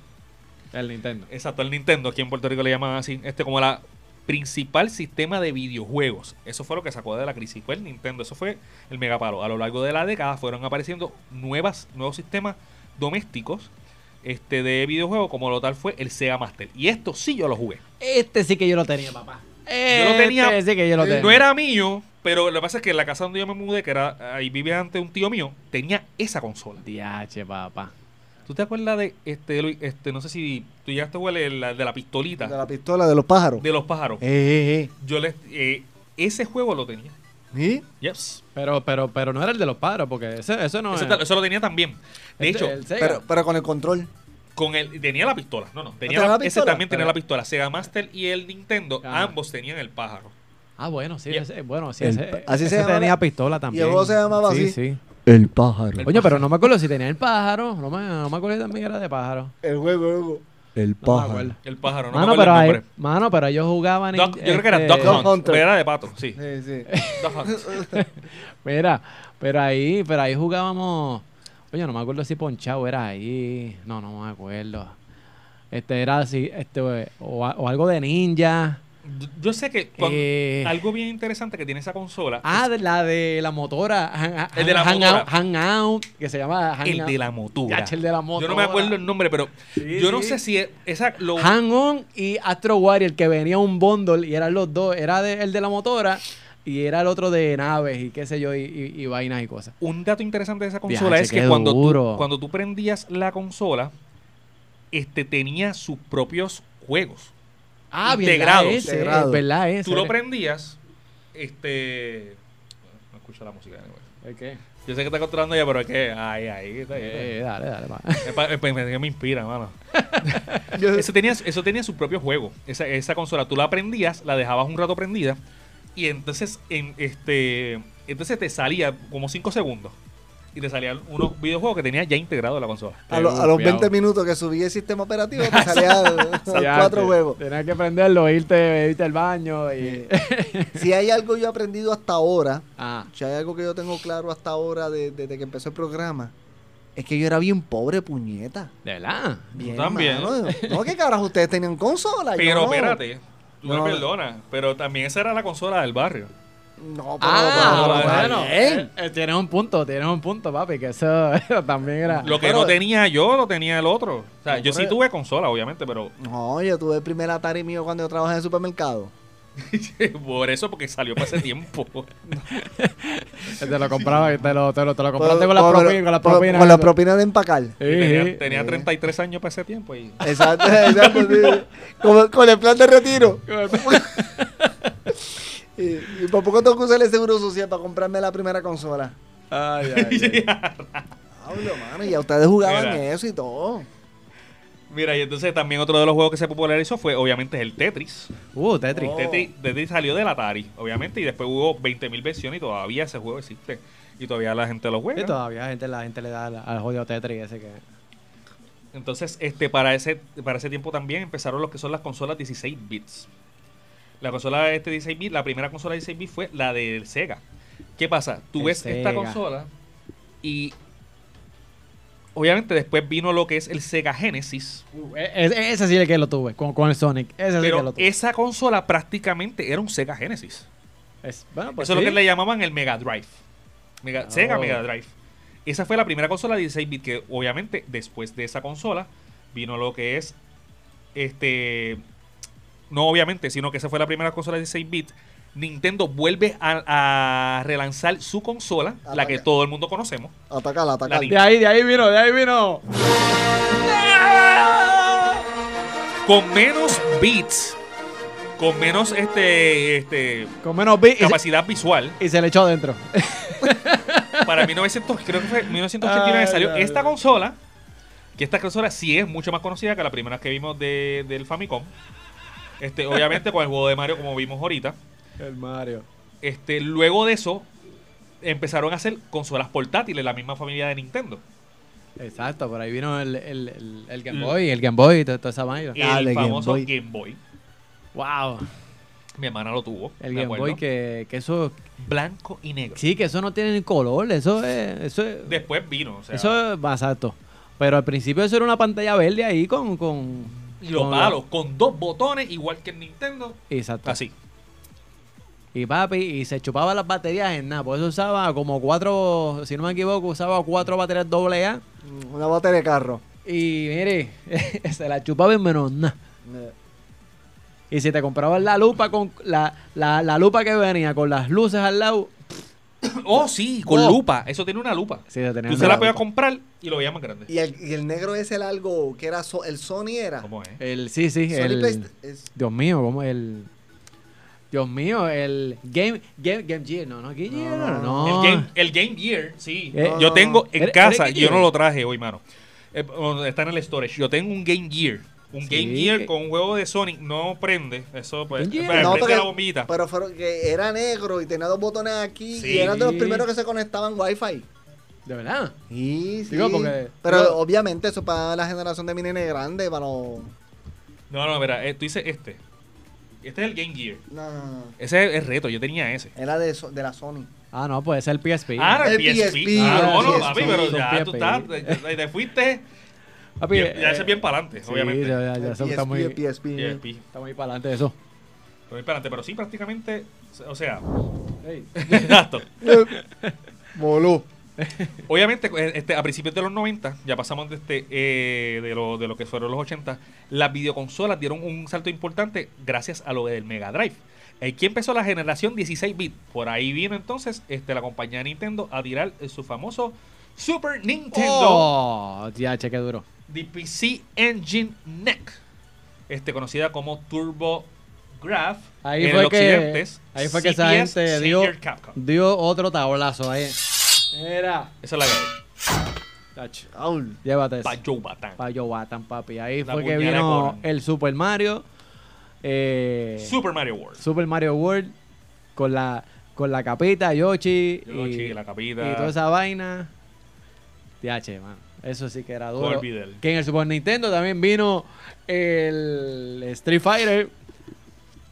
[SPEAKER 1] El Nintendo.
[SPEAKER 5] exacto, el Nintendo, aquí en Puerto Rico le llaman así, este como la principal sistema de videojuegos. Eso fue lo que sacó de la crisis, fue el Nintendo, eso fue el megapalo. A lo largo de la década fueron apareciendo nuevas, nuevos sistemas domésticos este de videojuegos, como lo tal fue el Sega Master. Y esto sí yo lo jugué.
[SPEAKER 1] Este sí que yo lo tenía, papá.
[SPEAKER 5] Yo lo tenía.
[SPEAKER 1] Este sí que yo lo tenía.
[SPEAKER 5] No era mío, pero lo que pasa es que en la casa donde yo me mudé, que era ahí vivía antes un tío mío, tenía esa consola.
[SPEAKER 1] DH, papá.
[SPEAKER 5] ¿Tú te acuerdas de este, este no sé si tú llegaste a huele la, de la pistolita
[SPEAKER 6] De la pistola de los pájaros.
[SPEAKER 5] de los pájaros?
[SPEAKER 6] Eh, eh,
[SPEAKER 5] Yo les eh, ese juego lo tenía.
[SPEAKER 6] ¿Sí?
[SPEAKER 5] Yes.
[SPEAKER 1] Pero, pero, pero no era el de los padres, porque ese, eso no
[SPEAKER 5] Ese
[SPEAKER 1] es.
[SPEAKER 5] tal- eso lo tenía también. De
[SPEAKER 1] Este,
[SPEAKER 5] hecho,
[SPEAKER 1] el.
[SPEAKER 6] Pero, pero con el control.
[SPEAKER 5] con el tenía la pistola. No, no, tenía la-
[SPEAKER 6] la
[SPEAKER 5] ese
[SPEAKER 6] pistola?
[SPEAKER 5] también tenía la pistola. Sega Master y el Nintendo,
[SPEAKER 1] Ajá.
[SPEAKER 5] ambos tenían el pájaro.
[SPEAKER 1] Ah, bueno, sí.
[SPEAKER 5] Yeah.
[SPEAKER 1] ese- bueno, sí.
[SPEAKER 6] El
[SPEAKER 1] ese,
[SPEAKER 6] así se
[SPEAKER 1] ese
[SPEAKER 6] llamaba-
[SPEAKER 1] tenía pistola
[SPEAKER 6] y
[SPEAKER 1] también.
[SPEAKER 6] el juego se llamaba
[SPEAKER 1] sí,
[SPEAKER 6] así.
[SPEAKER 1] Sí,
[SPEAKER 6] El pájaro.
[SPEAKER 5] El
[SPEAKER 1] Coño, pero no me acuerdo si tenía el pájaro. No me, no me acuerdo si también era de pájaro.
[SPEAKER 6] El juego, el juego. El
[SPEAKER 1] No acuerdo.
[SPEAKER 5] El pájaro, no
[SPEAKER 1] mano,
[SPEAKER 5] me
[SPEAKER 1] pero
[SPEAKER 5] el
[SPEAKER 1] ahí, mano, pero ellos jugaban
[SPEAKER 5] Duck-
[SPEAKER 1] en.
[SPEAKER 5] yo creo que era
[SPEAKER 1] este,
[SPEAKER 5] Duck Hunt,
[SPEAKER 6] Hunter.
[SPEAKER 5] pero era de pato, sí.
[SPEAKER 6] Sí, sí.
[SPEAKER 5] Duck Hunt.
[SPEAKER 1] Mira, pero ahí, pero ahí jugábamos. Oye, no me acuerdo si Ponchao era ahí. No, no me acuerdo. Este era así, este, o algo de ninja.
[SPEAKER 5] Yo sé que cuando-
[SPEAKER 1] Eh.
[SPEAKER 5] algo bien interesante que tiene esa consola
[SPEAKER 1] Ah, de la de la motora. Han-
[SPEAKER 5] El de la
[SPEAKER 1] Hangout-
[SPEAKER 5] motora.
[SPEAKER 1] Hangout, que se llama
[SPEAKER 5] el
[SPEAKER 1] Hangout.
[SPEAKER 5] de la.
[SPEAKER 1] Yache, el de la motora.
[SPEAKER 5] Yo no me acuerdo el nombre, pero
[SPEAKER 1] Sí,
[SPEAKER 5] yo no sé si es- esa lo
[SPEAKER 1] Hang On y Astro Warrior, que venía un bundle y eran los dos. Era de- el de la motora y era el otro de naves y qué sé yo, y, y- y vainas y cosas.
[SPEAKER 5] un dato interesante de esa consola
[SPEAKER 1] Viaje,
[SPEAKER 5] es que cuando tú, cuando tú prendías la consola, este tenía sus propios juegos.
[SPEAKER 1] Ah,
[SPEAKER 5] Integrados.
[SPEAKER 1] ¿verdad ese?
[SPEAKER 6] Integrados.
[SPEAKER 1] ¿Verdad ese?
[SPEAKER 5] Tú lo prendías, este no escucho la música. anyway.
[SPEAKER 1] ¿El qué?
[SPEAKER 5] Yo sé que está controlando ya, pero es que ay, ahí, está, ahí,
[SPEAKER 1] Eh, dale, dale.
[SPEAKER 5] Es pa- es pa- me, me inspira, mano. Eso tenía, eso tenía su propio juego. Esa, esa consola, tú la prendías, la dejabas un rato prendida y entonces en este entonces te salía como 5 segundos y te salían unos videojuegos que tenía ya integrado en la consola.
[SPEAKER 6] a, lo- a los
[SPEAKER 1] Confiado.
[SPEAKER 6] 20 minutos que subí el sistema operativo, te salía
[SPEAKER 1] Ya,
[SPEAKER 6] cuatro juegos.
[SPEAKER 1] Tenías que prenderlo, irte, irte al baño y...
[SPEAKER 6] Si hay algo yo he aprendido hasta ahora,
[SPEAKER 1] ah,
[SPEAKER 6] si hay algo que yo tengo claro hasta ahora de- desde que empezó el programa, es que yo era bien pobre, puñeta.
[SPEAKER 1] ¿de verdad?
[SPEAKER 6] Bien,
[SPEAKER 5] también.
[SPEAKER 6] mano. No, ¿qué carajo ustedes tenían consola? Yo
[SPEAKER 5] Pero
[SPEAKER 6] no.
[SPEAKER 5] espérate, tú
[SPEAKER 6] No.
[SPEAKER 5] me perdonas, pero también esa era la consola del barrio.
[SPEAKER 6] No, pero,
[SPEAKER 1] Ah,
[SPEAKER 6] pero- pero-
[SPEAKER 1] bueno. eh, eh, tienes un punto, tienes un punto, papi, que eso, eso también era...
[SPEAKER 5] Lo que
[SPEAKER 6] Pero-
[SPEAKER 5] no tenía yo, lo tenía el otro. O sea,
[SPEAKER 6] No,
[SPEAKER 5] yo sí tuve consola, obviamente, pero
[SPEAKER 6] No, yo tuve el primer Atari mío cuando yo trabajé en el supermercado.
[SPEAKER 5] por eso, porque salió para ese tiempo.
[SPEAKER 1] Te lo compraba y te lo, te lo, te lo compraste con la
[SPEAKER 6] Por-
[SPEAKER 1] propina, con la
[SPEAKER 6] por-
[SPEAKER 1] propina.
[SPEAKER 6] Con la propina de empacar.
[SPEAKER 1] Sí,
[SPEAKER 5] tenía,
[SPEAKER 1] sí.
[SPEAKER 5] tenía 33 años para ese tiempo y
[SPEAKER 6] Exacto, exacto. sí. Con, con el plan de retiro. Y, y por poco tengo que usar el seguro social para comprarme la primera consola.
[SPEAKER 1] Ay, ay, ay.
[SPEAKER 6] Hablo, mano, y a ustedes jugaban
[SPEAKER 5] Mira.
[SPEAKER 6] eso y todo.
[SPEAKER 5] Mira, y entonces también otro de los juegos que se popularizó fue obviamente el Tetris.
[SPEAKER 1] Uh, Tetris.
[SPEAKER 6] Oh.
[SPEAKER 5] Tetris, Tetris salió del Atari, obviamente, y después hubo 20.000 versiones y todavía ese juego existe. Y todavía la gente lo juega.
[SPEAKER 1] Y todavía gente, la gente le da al, al jodido Tetris ese que...
[SPEAKER 5] Entonces, este, para ese, para ese tiempo también empezaron lo que son las consolas 16 bits. La consola este 16 bits, la primera consola 16 bits fue la del Sega. ¿Qué pasa? Tú
[SPEAKER 1] El
[SPEAKER 5] ves esta consola y obviamente después vino lo que es el Sega Genesis.
[SPEAKER 1] Uh, e- e- ese sí es el que lo tuve, con, con el Sonic. Ese sí es el que
[SPEAKER 5] Pero
[SPEAKER 1] lo tuve.
[SPEAKER 5] esa consola prácticamente era un Sega Genesis.
[SPEAKER 1] Es- bueno, pues
[SPEAKER 5] Eso es lo que le llamaban el Mega Drive. Mega-
[SPEAKER 1] Oh.
[SPEAKER 5] Sega Mega Drive. Esa fue la primera consola 16 bit que obviamente después de esa consola vino lo que es este no obviamente, sino que esa fue la primera consola 16 bit. Nintendo vuelve a, a relanzar su consola, la que todo el mundo conocemos.
[SPEAKER 6] Atacala, atacala.
[SPEAKER 5] La
[SPEAKER 1] De ahí, de ahí vino, de ahí vino.
[SPEAKER 5] con menos bits, con menos este, este
[SPEAKER 1] Con menos bits y se-
[SPEAKER 5] capacidad visual.
[SPEAKER 1] y se le echó dentro.
[SPEAKER 5] Para 1900, creo que fue 1989
[SPEAKER 1] Ay,
[SPEAKER 5] salió
[SPEAKER 1] ay,
[SPEAKER 5] esta
[SPEAKER 1] ay.
[SPEAKER 5] consola. Que esta consola sí es mucho más conocida que la primera que vimos de- del Famicom. Este, obviamente con el juego de Mario como vimos ahorita.
[SPEAKER 1] El Mario.
[SPEAKER 5] Este, luego de eso empezaron a hacer consolas portátiles, la misma familia de Nintendo.
[SPEAKER 1] Exacto, por ahí vino el, el, el, el Game Boy, el Game Boy y toda, toda esa vaina.
[SPEAKER 6] Ah,
[SPEAKER 5] el
[SPEAKER 6] de Game
[SPEAKER 5] famoso
[SPEAKER 6] Boy.
[SPEAKER 5] Game Boy.
[SPEAKER 1] Wow.
[SPEAKER 5] Mi hermana lo tuvo.
[SPEAKER 1] El
[SPEAKER 5] me
[SPEAKER 1] Game
[SPEAKER 5] acuerdo.
[SPEAKER 1] Boy que, que eso...
[SPEAKER 5] Blanco y negro.
[SPEAKER 1] Sí, que eso no tiene ni color. Eso es... Eso es,
[SPEAKER 5] Después vino, o sea,
[SPEAKER 1] eso es exacto. Pero al principio eso era una pantalla verde ahí con... con
[SPEAKER 5] y los
[SPEAKER 1] con la-
[SPEAKER 5] palos con dos botones, igual que el Nintendo.
[SPEAKER 1] Exacto.
[SPEAKER 5] Así.
[SPEAKER 1] Y papi, y se chupaba las baterías en nada. Por eso usaba como cuatro, si no me equivoco, usaba cuatro baterías doble A.
[SPEAKER 6] Mm, Una batería de carro.
[SPEAKER 1] Y mire, se la chupaba en menos nada. Y si te comprabas la lupa con la, la, la lupa que venía con las luces al lado,
[SPEAKER 5] Oh, sí, con
[SPEAKER 1] Oh.
[SPEAKER 5] lupa. Eso tiene una lupa.
[SPEAKER 1] sí,
[SPEAKER 5] Tú
[SPEAKER 1] una
[SPEAKER 5] se la podías comprar y lo veías más grande.
[SPEAKER 6] Y el, y el negro es el algo que era so- el Sony era.
[SPEAKER 5] ¿Cómo es?
[SPEAKER 1] El, sí, sí,
[SPEAKER 6] Sony
[SPEAKER 1] el,
[SPEAKER 6] es-
[SPEAKER 1] Dios mío, como el... Dios mío, el Game, Game, Game Gear, no, no, Game Gear, no, no.
[SPEAKER 5] El, Game, el Game Gear, sí.
[SPEAKER 1] Eh,
[SPEAKER 5] yo tengo en
[SPEAKER 1] ¿Era-
[SPEAKER 5] casa,
[SPEAKER 1] Game
[SPEAKER 5] yo no lo traje hoy, mano. Eh, está en el storage. Yo tengo un Game Gear. Un
[SPEAKER 1] Sí,
[SPEAKER 5] Game Gear
[SPEAKER 1] que-
[SPEAKER 5] con un juego de Sonic no prende. Eso pues.
[SPEAKER 6] No,
[SPEAKER 5] prende
[SPEAKER 6] porque-
[SPEAKER 5] la bombillita.
[SPEAKER 6] pero fueron que era negro y tenía dos botones aquí
[SPEAKER 5] Sí.
[SPEAKER 6] y eran de los primeros que se conectaban Wi-Fi.
[SPEAKER 1] De verdad.
[SPEAKER 6] Sí, sí.
[SPEAKER 1] Digo, porque-
[SPEAKER 6] pero obviamente eso para la generación de mi nene grande, para los...
[SPEAKER 5] No, no, mira, eh, tú dices este. Este es el Game Gear.
[SPEAKER 6] No, no, no.
[SPEAKER 5] Ese es el reto, yo tenía ese.
[SPEAKER 6] Era de, so- de la Sony.
[SPEAKER 1] Ah, no, puede ser el PSP.
[SPEAKER 5] Ah, el,
[SPEAKER 6] El
[SPEAKER 5] PSP.
[SPEAKER 6] PSP,
[SPEAKER 5] Ah, no, no, papi, pero ya tú estás. Te, te fuiste.
[SPEAKER 1] Papi,
[SPEAKER 5] bien- ya
[SPEAKER 1] eh,
[SPEAKER 5] ese es bien para adelante,
[SPEAKER 1] sí,
[SPEAKER 5] obviamente.
[SPEAKER 1] ya, ya, ya, eso
[SPEAKER 6] PSP,
[SPEAKER 1] está muy,
[SPEAKER 6] PSP.
[SPEAKER 5] PSP.
[SPEAKER 1] está muy para adelante eso.
[SPEAKER 5] Muy para adelante, pero sí, prácticamente. O sea, exacto.
[SPEAKER 6] Moló.
[SPEAKER 5] Obviamente, eh, este, a principios de los 90, ya pasamos de, este, eh, de, lo, de lo que fueron los 80, las videoconsolas dieron un salto importante gracias a lo del Mega Drive. Aquí empezó la generación 16 bit. Por ahí vino entonces este, la compañía Nintendo a tirar su famoso Super Nintendo
[SPEAKER 1] Oh, ya, cheque duro.
[SPEAKER 5] De PC Engine NEC, este, conocida como Turbo Graph
[SPEAKER 1] Ahí
[SPEAKER 5] en
[SPEAKER 1] fue
[SPEAKER 5] el
[SPEAKER 1] que, ahí fue que esa
[SPEAKER 5] CPS
[SPEAKER 1] gente dio, dio otro tablazo ahí. Era.
[SPEAKER 5] Esa es la que hay.
[SPEAKER 1] Llévate eso.
[SPEAKER 5] Pa' Joe Batán.
[SPEAKER 1] Pa' Joe Batan, papi. Ahí
[SPEAKER 5] La
[SPEAKER 1] fue que vino
[SPEAKER 5] con-
[SPEAKER 1] el Super Mario. eh,
[SPEAKER 5] Super Mario World.
[SPEAKER 1] Super Mario World con la con la capita, Yoshi,
[SPEAKER 5] Yoshi,
[SPEAKER 1] y,
[SPEAKER 5] la capita.
[SPEAKER 1] y toda esa vaina. TH, man. Eso sí que era duro. Que en el Super Nintendo también vino el Street Fighter.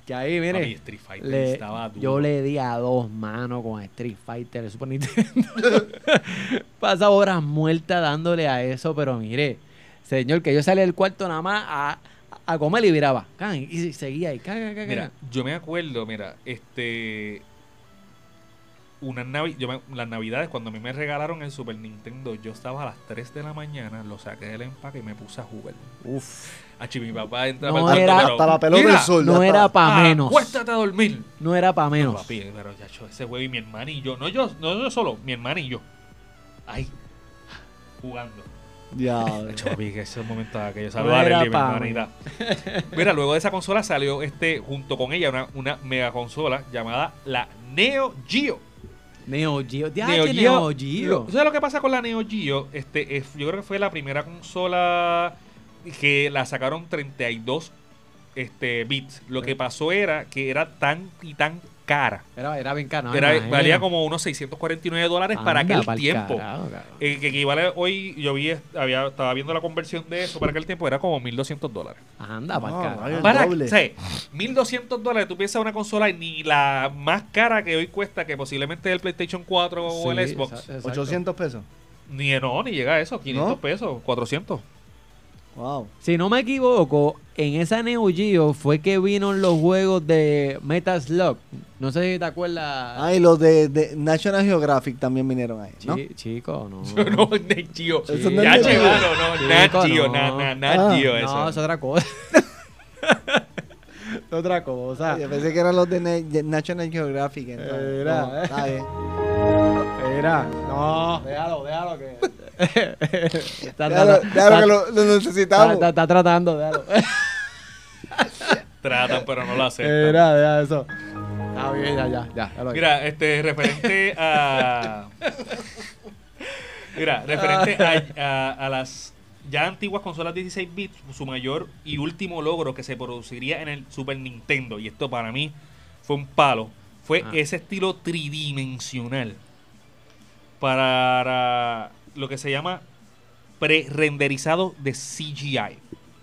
[SPEAKER 1] Que ahí, mire.
[SPEAKER 5] Papi, Street Fighter
[SPEAKER 1] le-
[SPEAKER 5] estaba duro.
[SPEAKER 1] yo le di a dos manos con Street Fighter el Super Nintendo. Pasa horas muertas dándole a eso, pero mire, señor, que yo salí del cuarto nada más a, a comer y viraba. Can, Y seguía ahí. Can, can, can,
[SPEAKER 5] Mira,
[SPEAKER 1] can.
[SPEAKER 5] yo me acuerdo, mira, este. Unas navi yo me- las navidades, cuando a mí me regalaron el Super Nintendo, yo estaba a las 3 de la mañana, lo saqué del empaque y me puse a jugar.
[SPEAKER 1] Uf.
[SPEAKER 5] Achi, mi papá entra
[SPEAKER 1] No era-
[SPEAKER 6] Hasta la pelota
[SPEAKER 5] "Mira,
[SPEAKER 6] del sol.
[SPEAKER 1] No era para menos.
[SPEAKER 5] Acuéstate a dormir.
[SPEAKER 1] No era para
[SPEAKER 5] No,
[SPEAKER 1] menos.
[SPEAKER 5] papi, pero ya, cho, ese juego y mi hermana y yo. No yo, no yo solo, mi hermana y yo. Ahí, jugando.
[SPEAKER 6] Ya.
[SPEAKER 5] Papi, que ese momento que yo
[SPEAKER 1] No
[SPEAKER 5] saludar a mi hermanita. Mira, luego de esa consola salió este junto con ella una, una mega consola llamada la Neo Geo.
[SPEAKER 1] Neo Geo.
[SPEAKER 5] Neo Geo.
[SPEAKER 1] Neo Geo.
[SPEAKER 5] ¿Tú sabes lo que pasa con la Neo Geo? Este, es- yo creo que fue la primera consola que la sacaron 32 este, bits. Lo que pasó era que era tan y tan cara.
[SPEAKER 1] Era, era bien caro.
[SPEAKER 5] Era- valía como unos 649 dólares para
[SPEAKER 1] Anda,
[SPEAKER 5] aquel
[SPEAKER 1] pa'l
[SPEAKER 5] tiempo.
[SPEAKER 1] carajo, cabrón.
[SPEAKER 5] Eh, que equivale hoy, yo vi, había, estaba viendo la conversión de eso para aquel tiempo, era como 1200 dólares.
[SPEAKER 1] Anda, carajo.
[SPEAKER 6] El
[SPEAKER 5] Para,
[SPEAKER 6] doble.
[SPEAKER 5] o sea, 1200 dólares, tú piensas una consola ni la más cara que hoy cuesta, que posiblemente el PlayStation 4 o el
[SPEAKER 1] Sí,
[SPEAKER 5] Xbox,
[SPEAKER 1] exa- exacto.
[SPEAKER 6] 800 pesos.
[SPEAKER 5] ni no, ni llega a eso, 500
[SPEAKER 6] ¿No?
[SPEAKER 5] pesos, 400.
[SPEAKER 6] Wow.
[SPEAKER 1] Si no me equivoco, en esa Neo Geo fue que vino los juegos de Metal Slug. No sé si te acuerdas.
[SPEAKER 6] Ah, y los de, de National Geographic también vinieron ahí, ¿no?
[SPEAKER 1] Chi- chico, no.
[SPEAKER 5] no, Nat Geo.
[SPEAKER 6] Eso no
[SPEAKER 5] Ya,
[SPEAKER 6] es Nat Geo.
[SPEAKER 5] mano, no, Nat Geo,
[SPEAKER 1] no.
[SPEAKER 5] na- na- Nat
[SPEAKER 6] Ah.
[SPEAKER 5] Geo,
[SPEAKER 1] No,
[SPEAKER 5] eso.
[SPEAKER 1] es otra cosa. es otra cosa.
[SPEAKER 6] Yo pensé que eran los de Ne- de National Geographic. entonces,
[SPEAKER 1] Era,
[SPEAKER 6] no,
[SPEAKER 1] eh. Mira, no, déjalo, déjalo que. está,
[SPEAKER 6] Déjalo, déjalo
[SPEAKER 1] está-
[SPEAKER 6] que lo, necesitamos.
[SPEAKER 1] está- está tratando, déjalo.
[SPEAKER 5] Tratan, pero no lo hacen.
[SPEAKER 1] Era, ya, eso. Está bien, ya, ya, ya. ya lo
[SPEAKER 5] Mira, este, referente a. Mira, referente a, a- a las ya antiguas consolas 16 bits, su mayor y último logro que se produciría en el Super Nintendo, y esto para mí fue un palo, fue
[SPEAKER 1] Ah.
[SPEAKER 5] ese estilo tridimensional para lo que se llama pre-renderizado de CGI.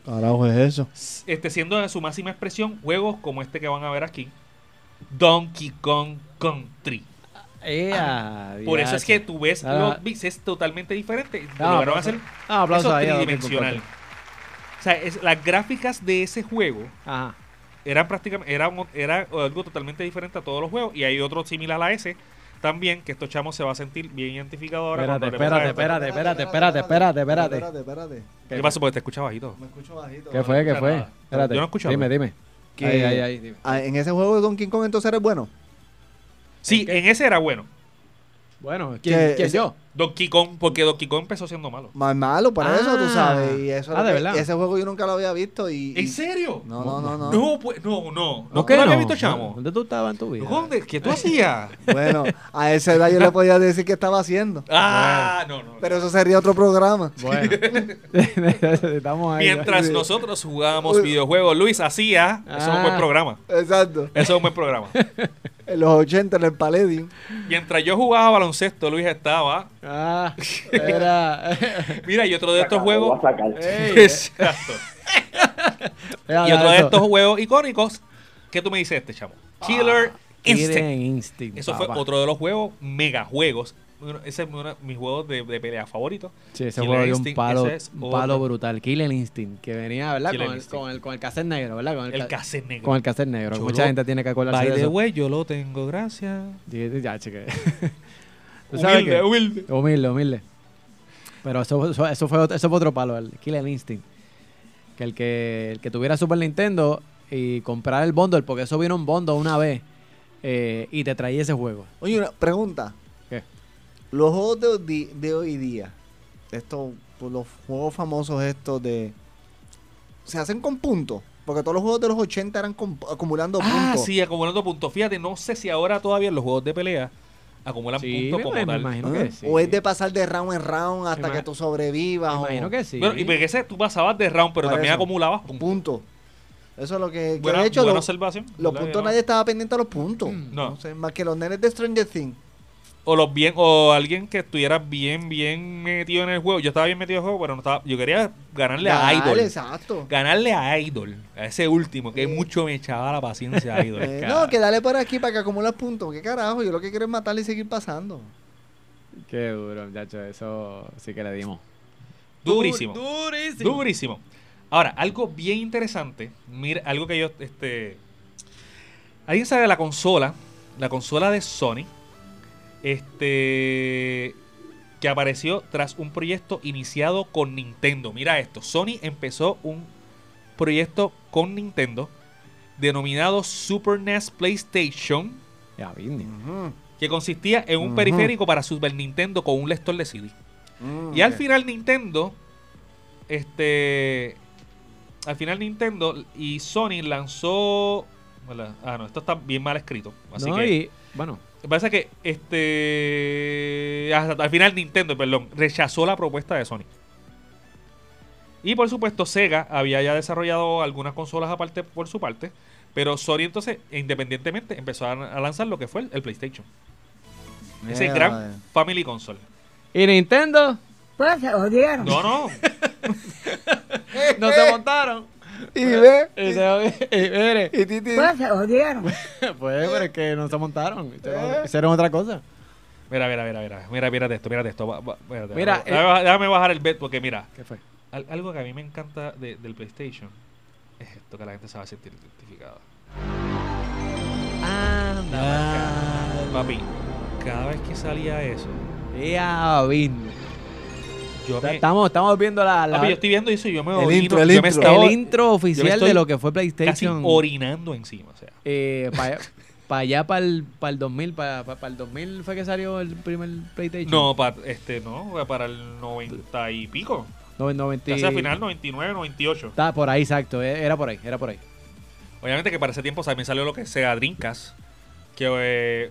[SPEAKER 6] Carajo, es eso.
[SPEAKER 5] Este, siendo en su máxima expresión juegos como este que van a ver aquí, Donkey Kong Country.
[SPEAKER 1] Ea,
[SPEAKER 5] Por eso es que tú ves
[SPEAKER 1] Ah.
[SPEAKER 5] los bits es totalmente diferente.
[SPEAKER 1] Ah,
[SPEAKER 5] Lograron hacer
[SPEAKER 1] Ah, aplauso
[SPEAKER 5] eso
[SPEAKER 1] ahí
[SPEAKER 5] tridimensional. O sea, es- las gráficas de ese juego
[SPEAKER 1] Ajá.
[SPEAKER 5] eran prácticamente era, era algo totalmente diferente a todos los juegos y hay otro similar a ese también que estos chamos se va a sentir bien identificado ahora.
[SPEAKER 1] Espérate, espérate, espérate, espérate, espérate, espérate, espérate.
[SPEAKER 6] Espérate, espérate.
[SPEAKER 5] ¿Qué pasó? Porque te escucha bajito.
[SPEAKER 6] Me escucho bajito.
[SPEAKER 1] ¿Qué fue? ¿Qué fue?
[SPEAKER 5] nada.
[SPEAKER 1] Espérate.
[SPEAKER 5] Yo no escucho
[SPEAKER 1] Dime,
[SPEAKER 5] algo.
[SPEAKER 1] dime.
[SPEAKER 6] Que-
[SPEAKER 1] Ahí, ahí, ahí. dime.
[SPEAKER 6] Ah, En ese juego de Donkey Kong entonces eres bueno.
[SPEAKER 5] Sí, en ese era bueno.
[SPEAKER 1] Bueno,
[SPEAKER 6] Que
[SPEAKER 1] ¿quién,
[SPEAKER 6] ese-
[SPEAKER 1] yo?
[SPEAKER 5] Donkey Kong, porque Donkey Kong empezó siendo malo.
[SPEAKER 6] Más malo, por eso tú
[SPEAKER 1] Ah.
[SPEAKER 6] sabes. Y eso es
[SPEAKER 1] Ah, ¿de
[SPEAKER 6] que-
[SPEAKER 1] verdad?
[SPEAKER 6] Ese juego yo nunca lo había visto y... y-
[SPEAKER 5] ¿En serio?
[SPEAKER 6] No, no, no, no.
[SPEAKER 5] No, pues, no, no.
[SPEAKER 1] ¿No
[SPEAKER 5] ¿No,
[SPEAKER 1] qué
[SPEAKER 5] lo había
[SPEAKER 1] no?
[SPEAKER 5] visto, chamo?
[SPEAKER 1] ¿Dónde tú estabas en tu vida?
[SPEAKER 5] ¿Dónde? ¿Qué tú hacías?
[SPEAKER 6] Bueno, a esa edad yo le podía decir que estaba haciendo.
[SPEAKER 5] ah, no, no.
[SPEAKER 6] Pero eso sería otro programa.
[SPEAKER 1] Bueno. Estamos ahí.
[SPEAKER 5] Mientras nosotros jugábamos videojuegos, Luis hacía. Eso es un buen
[SPEAKER 1] Ah.
[SPEAKER 5] programa.
[SPEAKER 6] Exacto.
[SPEAKER 5] Eso es un buen programa.
[SPEAKER 6] En los 80 en el Palladium.
[SPEAKER 5] Mientras yo jugaba baloncesto, Luis estaba.
[SPEAKER 1] Ah, era.
[SPEAKER 5] Mira, y otro de estos juegos. Exacto. Y otro de estos juegos icónicos. ¿Qué tú me dices este, chamo? Killer Instinct.
[SPEAKER 1] Killer Instinct.
[SPEAKER 5] Eso fue otro de los juegos mega juegos. Ese es uno de mis juegos de, de pelea favoritos.
[SPEAKER 1] Sí, ese
[SPEAKER 5] Killer
[SPEAKER 1] juego un
[SPEAKER 5] Instinct,
[SPEAKER 1] palo,
[SPEAKER 5] es
[SPEAKER 1] un palo
[SPEAKER 5] otro.
[SPEAKER 1] brutal. Killer Instinct, que venía, ¿verdad? Con el, con, el, con el cassette negro, ¿verdad? Con el,
[SPEAKER 5] El
[SPEAKER 1] ca-
[SPEAKER 5] cassette negro.
[SPEAKER 1] Con el cassette negro.
[SPEAKER 5] Yo
[SPEAKER 1] Mucha
[SPEAKER 5] lo-
[SPEAKER 1] gente tiene que acordarse
[SPEAKER 5] By
[SPEAKER 1] de eso.
[SPEAKER 5] way, yo lo tengo, gracias.
[SPEAKER 1] Sí, ya, chique. ¿Tú sabes
[SPEAKER 5] Humilde,
[SPEAKER 1] qué?
[SPEAKER 5] humilde.
[SPEAKER 1] Humilde, humilde. Pero eso, eso, eso fue, otro- eso fue otro palo, el Killer Instinct. Que el que, el que tuviera Super Nintendo y comprar el bundle, porque eso vino un bundle una vez eh, y te traía ese juego.
[SPEAKER 6] Oye, una pregunta. Los juegos de, hoy día, estos, pues, los juegos famosos estos de... Se hacen con puntos. Porque todos los juegos de los 80 eran acumulando
[SPEAKER 5] Ah,
[SPEAKER 6] puntos.
[SPEAKER 5] sí, acumulando puntos. Fíjate, no sé si ahora todavía en los juegos de pelea acumulan
[SPEAKER 1] Sí,
[SPEAKER 5] puntos como
[SPEAKER 1] me
[SPEAKER 5] tal.
[SPEAKER 1] imagino
[SPEAKER 6] ¿Ah?
[SPEAKER 1] que sí.
[SPEAKER 6] O es de pasar de round en round hasta que tú sobrevivas.
[SPEAKER 1] Me
[SPEAKER 6] o-
[SPEAKER 1] imagino que sí.
[SPEAKER 5] Bueno, y porque ese tú pasabas de round, pero también
[SPEAKER 6] eso.
[SPEAKER 5] acumulabas puntos.
[SPEAKER 6] puntos. Eso es lo que... que
[SPEAKER 5] Buena,
[SPEAKER 6] de hecho,
[SPEAKER 5] buena
[SPEAKER 6] los,
[SPEAKER 5] observación.
[SPEAKER 6] los puntos
[SPEAKER 5] No.
[SPEAKER 6] nadie estaba pendiente a los puntos.
[SPEAKER 5] No.
[SPEAKER 6] No sé, más que los nenes de Stranger Things.
[SPEAKER 5] O los bien, o alguien que estuviera bien, bien metido en el juego. Yo estaba bien metido en el juego, pero no estaba. Yo quería ganarle a
[SPEAKER 6] Dale,
[SPEAKER 5] Idol.
[SPEAKER 6] exacto.
[SPEAKER 5] Ganarle a Idol. A ese último, que
[SPEAKER 6] Eh.
[SPEAKER 5] mucho me echaba la paciencia a Idol.
[SPEAKER 6] Eh, no, que dale por aquí para que acumules puntos. ¿Qué carajo? Yo lo que quiero es matarle y seguir pasando.
[SPEAKER 1] Qué duro, muchacho. Eso sí que le dimos.
[SPEAKER 5] Durísimo.
[SPEAKER 1] Durísimo.
[SPEAKER 5] Durísimo. Ahora, algo bien interesante. Mira, algo que yo, este. ¿Alguien sabe de la consola? La consola de Sony. Este. Que apareció tras un proyecto iniciado con Nintendo. Mira esto. Sony empezó un proyecto con Nintendo. Denominado Super NES PlayStation.
[SPEAKER 1] Ya, vine.
[SPEAKER 5] Que consistía en un periférico para Super Nintendo con un lector de CD.
[SPEAKER 6] Mm,
[SPEAKER 5] Y al final Nintendo, este, al final Nintendo y Sony lanzó, ¿verdad? ah no, esto está bien mal escrito, así
[SPEAKER 1] no,
[SPEAKER 5] que
[SPEAKER 1] y, bueno,
[SPEAKER 5] pasa que este, hasta- al final Nintendo, perdón, rechazó la propuesta de Sony. Y por supuesto Sega había ya desarrollado algunas consolas aparte por su parte, pero Sony entonces independientemente empezó a, a lanzar lo que fue el, el PlayStation, ese gran. Family Console.
[SPEAKER 1] ¿Y Nintendo?
[SPEAKER 7] Pues se jodieron.
[SPEAKER 5] No, no,
[SPEAKER 1] No se montaron.
[SPEAKER 6] Y ve.
[SPEAKER 1] Y se- y mire,
[SPEAKER 6] Y Titi.
[SPEAKER 7] Pues se jodieron.
[SPEAKER 1] pues, pero es que no se montaron. Hicieron, hicieron otra cosa.
[SPEAKER 5] Mira, mira, mira, mira, mira, mírate esto, mírate esto. va- va-
[SPEAKER 1] Mira,
[SPEAKER 5] déjame, déjame- déjame bajar el bet porque mira,
[SPEAKER 1] ¿Qué fue?
[SPEAKER 5] al- algo que a mí me encanta de- del PlayStation es esto que la gente se va a sentir identificada.
[SPEAKER 1] Anda.
[SPEAKER 5] Papi, cada vez que salía eso,
[SPEAKER 1] Ya, vine.
[SPEAKER 5] Yo me,
[SPEAKER 1] Estamos, estamos viendo la, la-
[SPEAKER 5] Papi, yo estoy viendo eso y yo me
[SPEAKER 6] El
[SPEAKER 5] orino,
[SPEAKER 6] intro, el
[SPEAKER 5] yo me
[SPEAKER 6] intro.
[SPEAKER 5] estaba
[SPEAKER 1] el intro oficial de lo que fue
[SPEAKER 5] casi
[SPEAKER 1] PlayStation.
[SPEAKER 5] orinando encima, o sea.
[SPEAKER 1] Eh, para allá, para el, para el 2000, para el 2000 fue que salió el primer PlayStation.
[SPEAKER 5] No, pa- este, no, para el 90 y pico.
[SPEAKER 1] no 90.
[SPEAKER 5] Casi al final 99, 98.
[SPEAKER 1] Está por ahí, exacto. eh, Era por ahí, era por ahí.
[SPEAKER 5] Obviamente que para ese tiempo también salió lo que sea Dreamcast, que eh,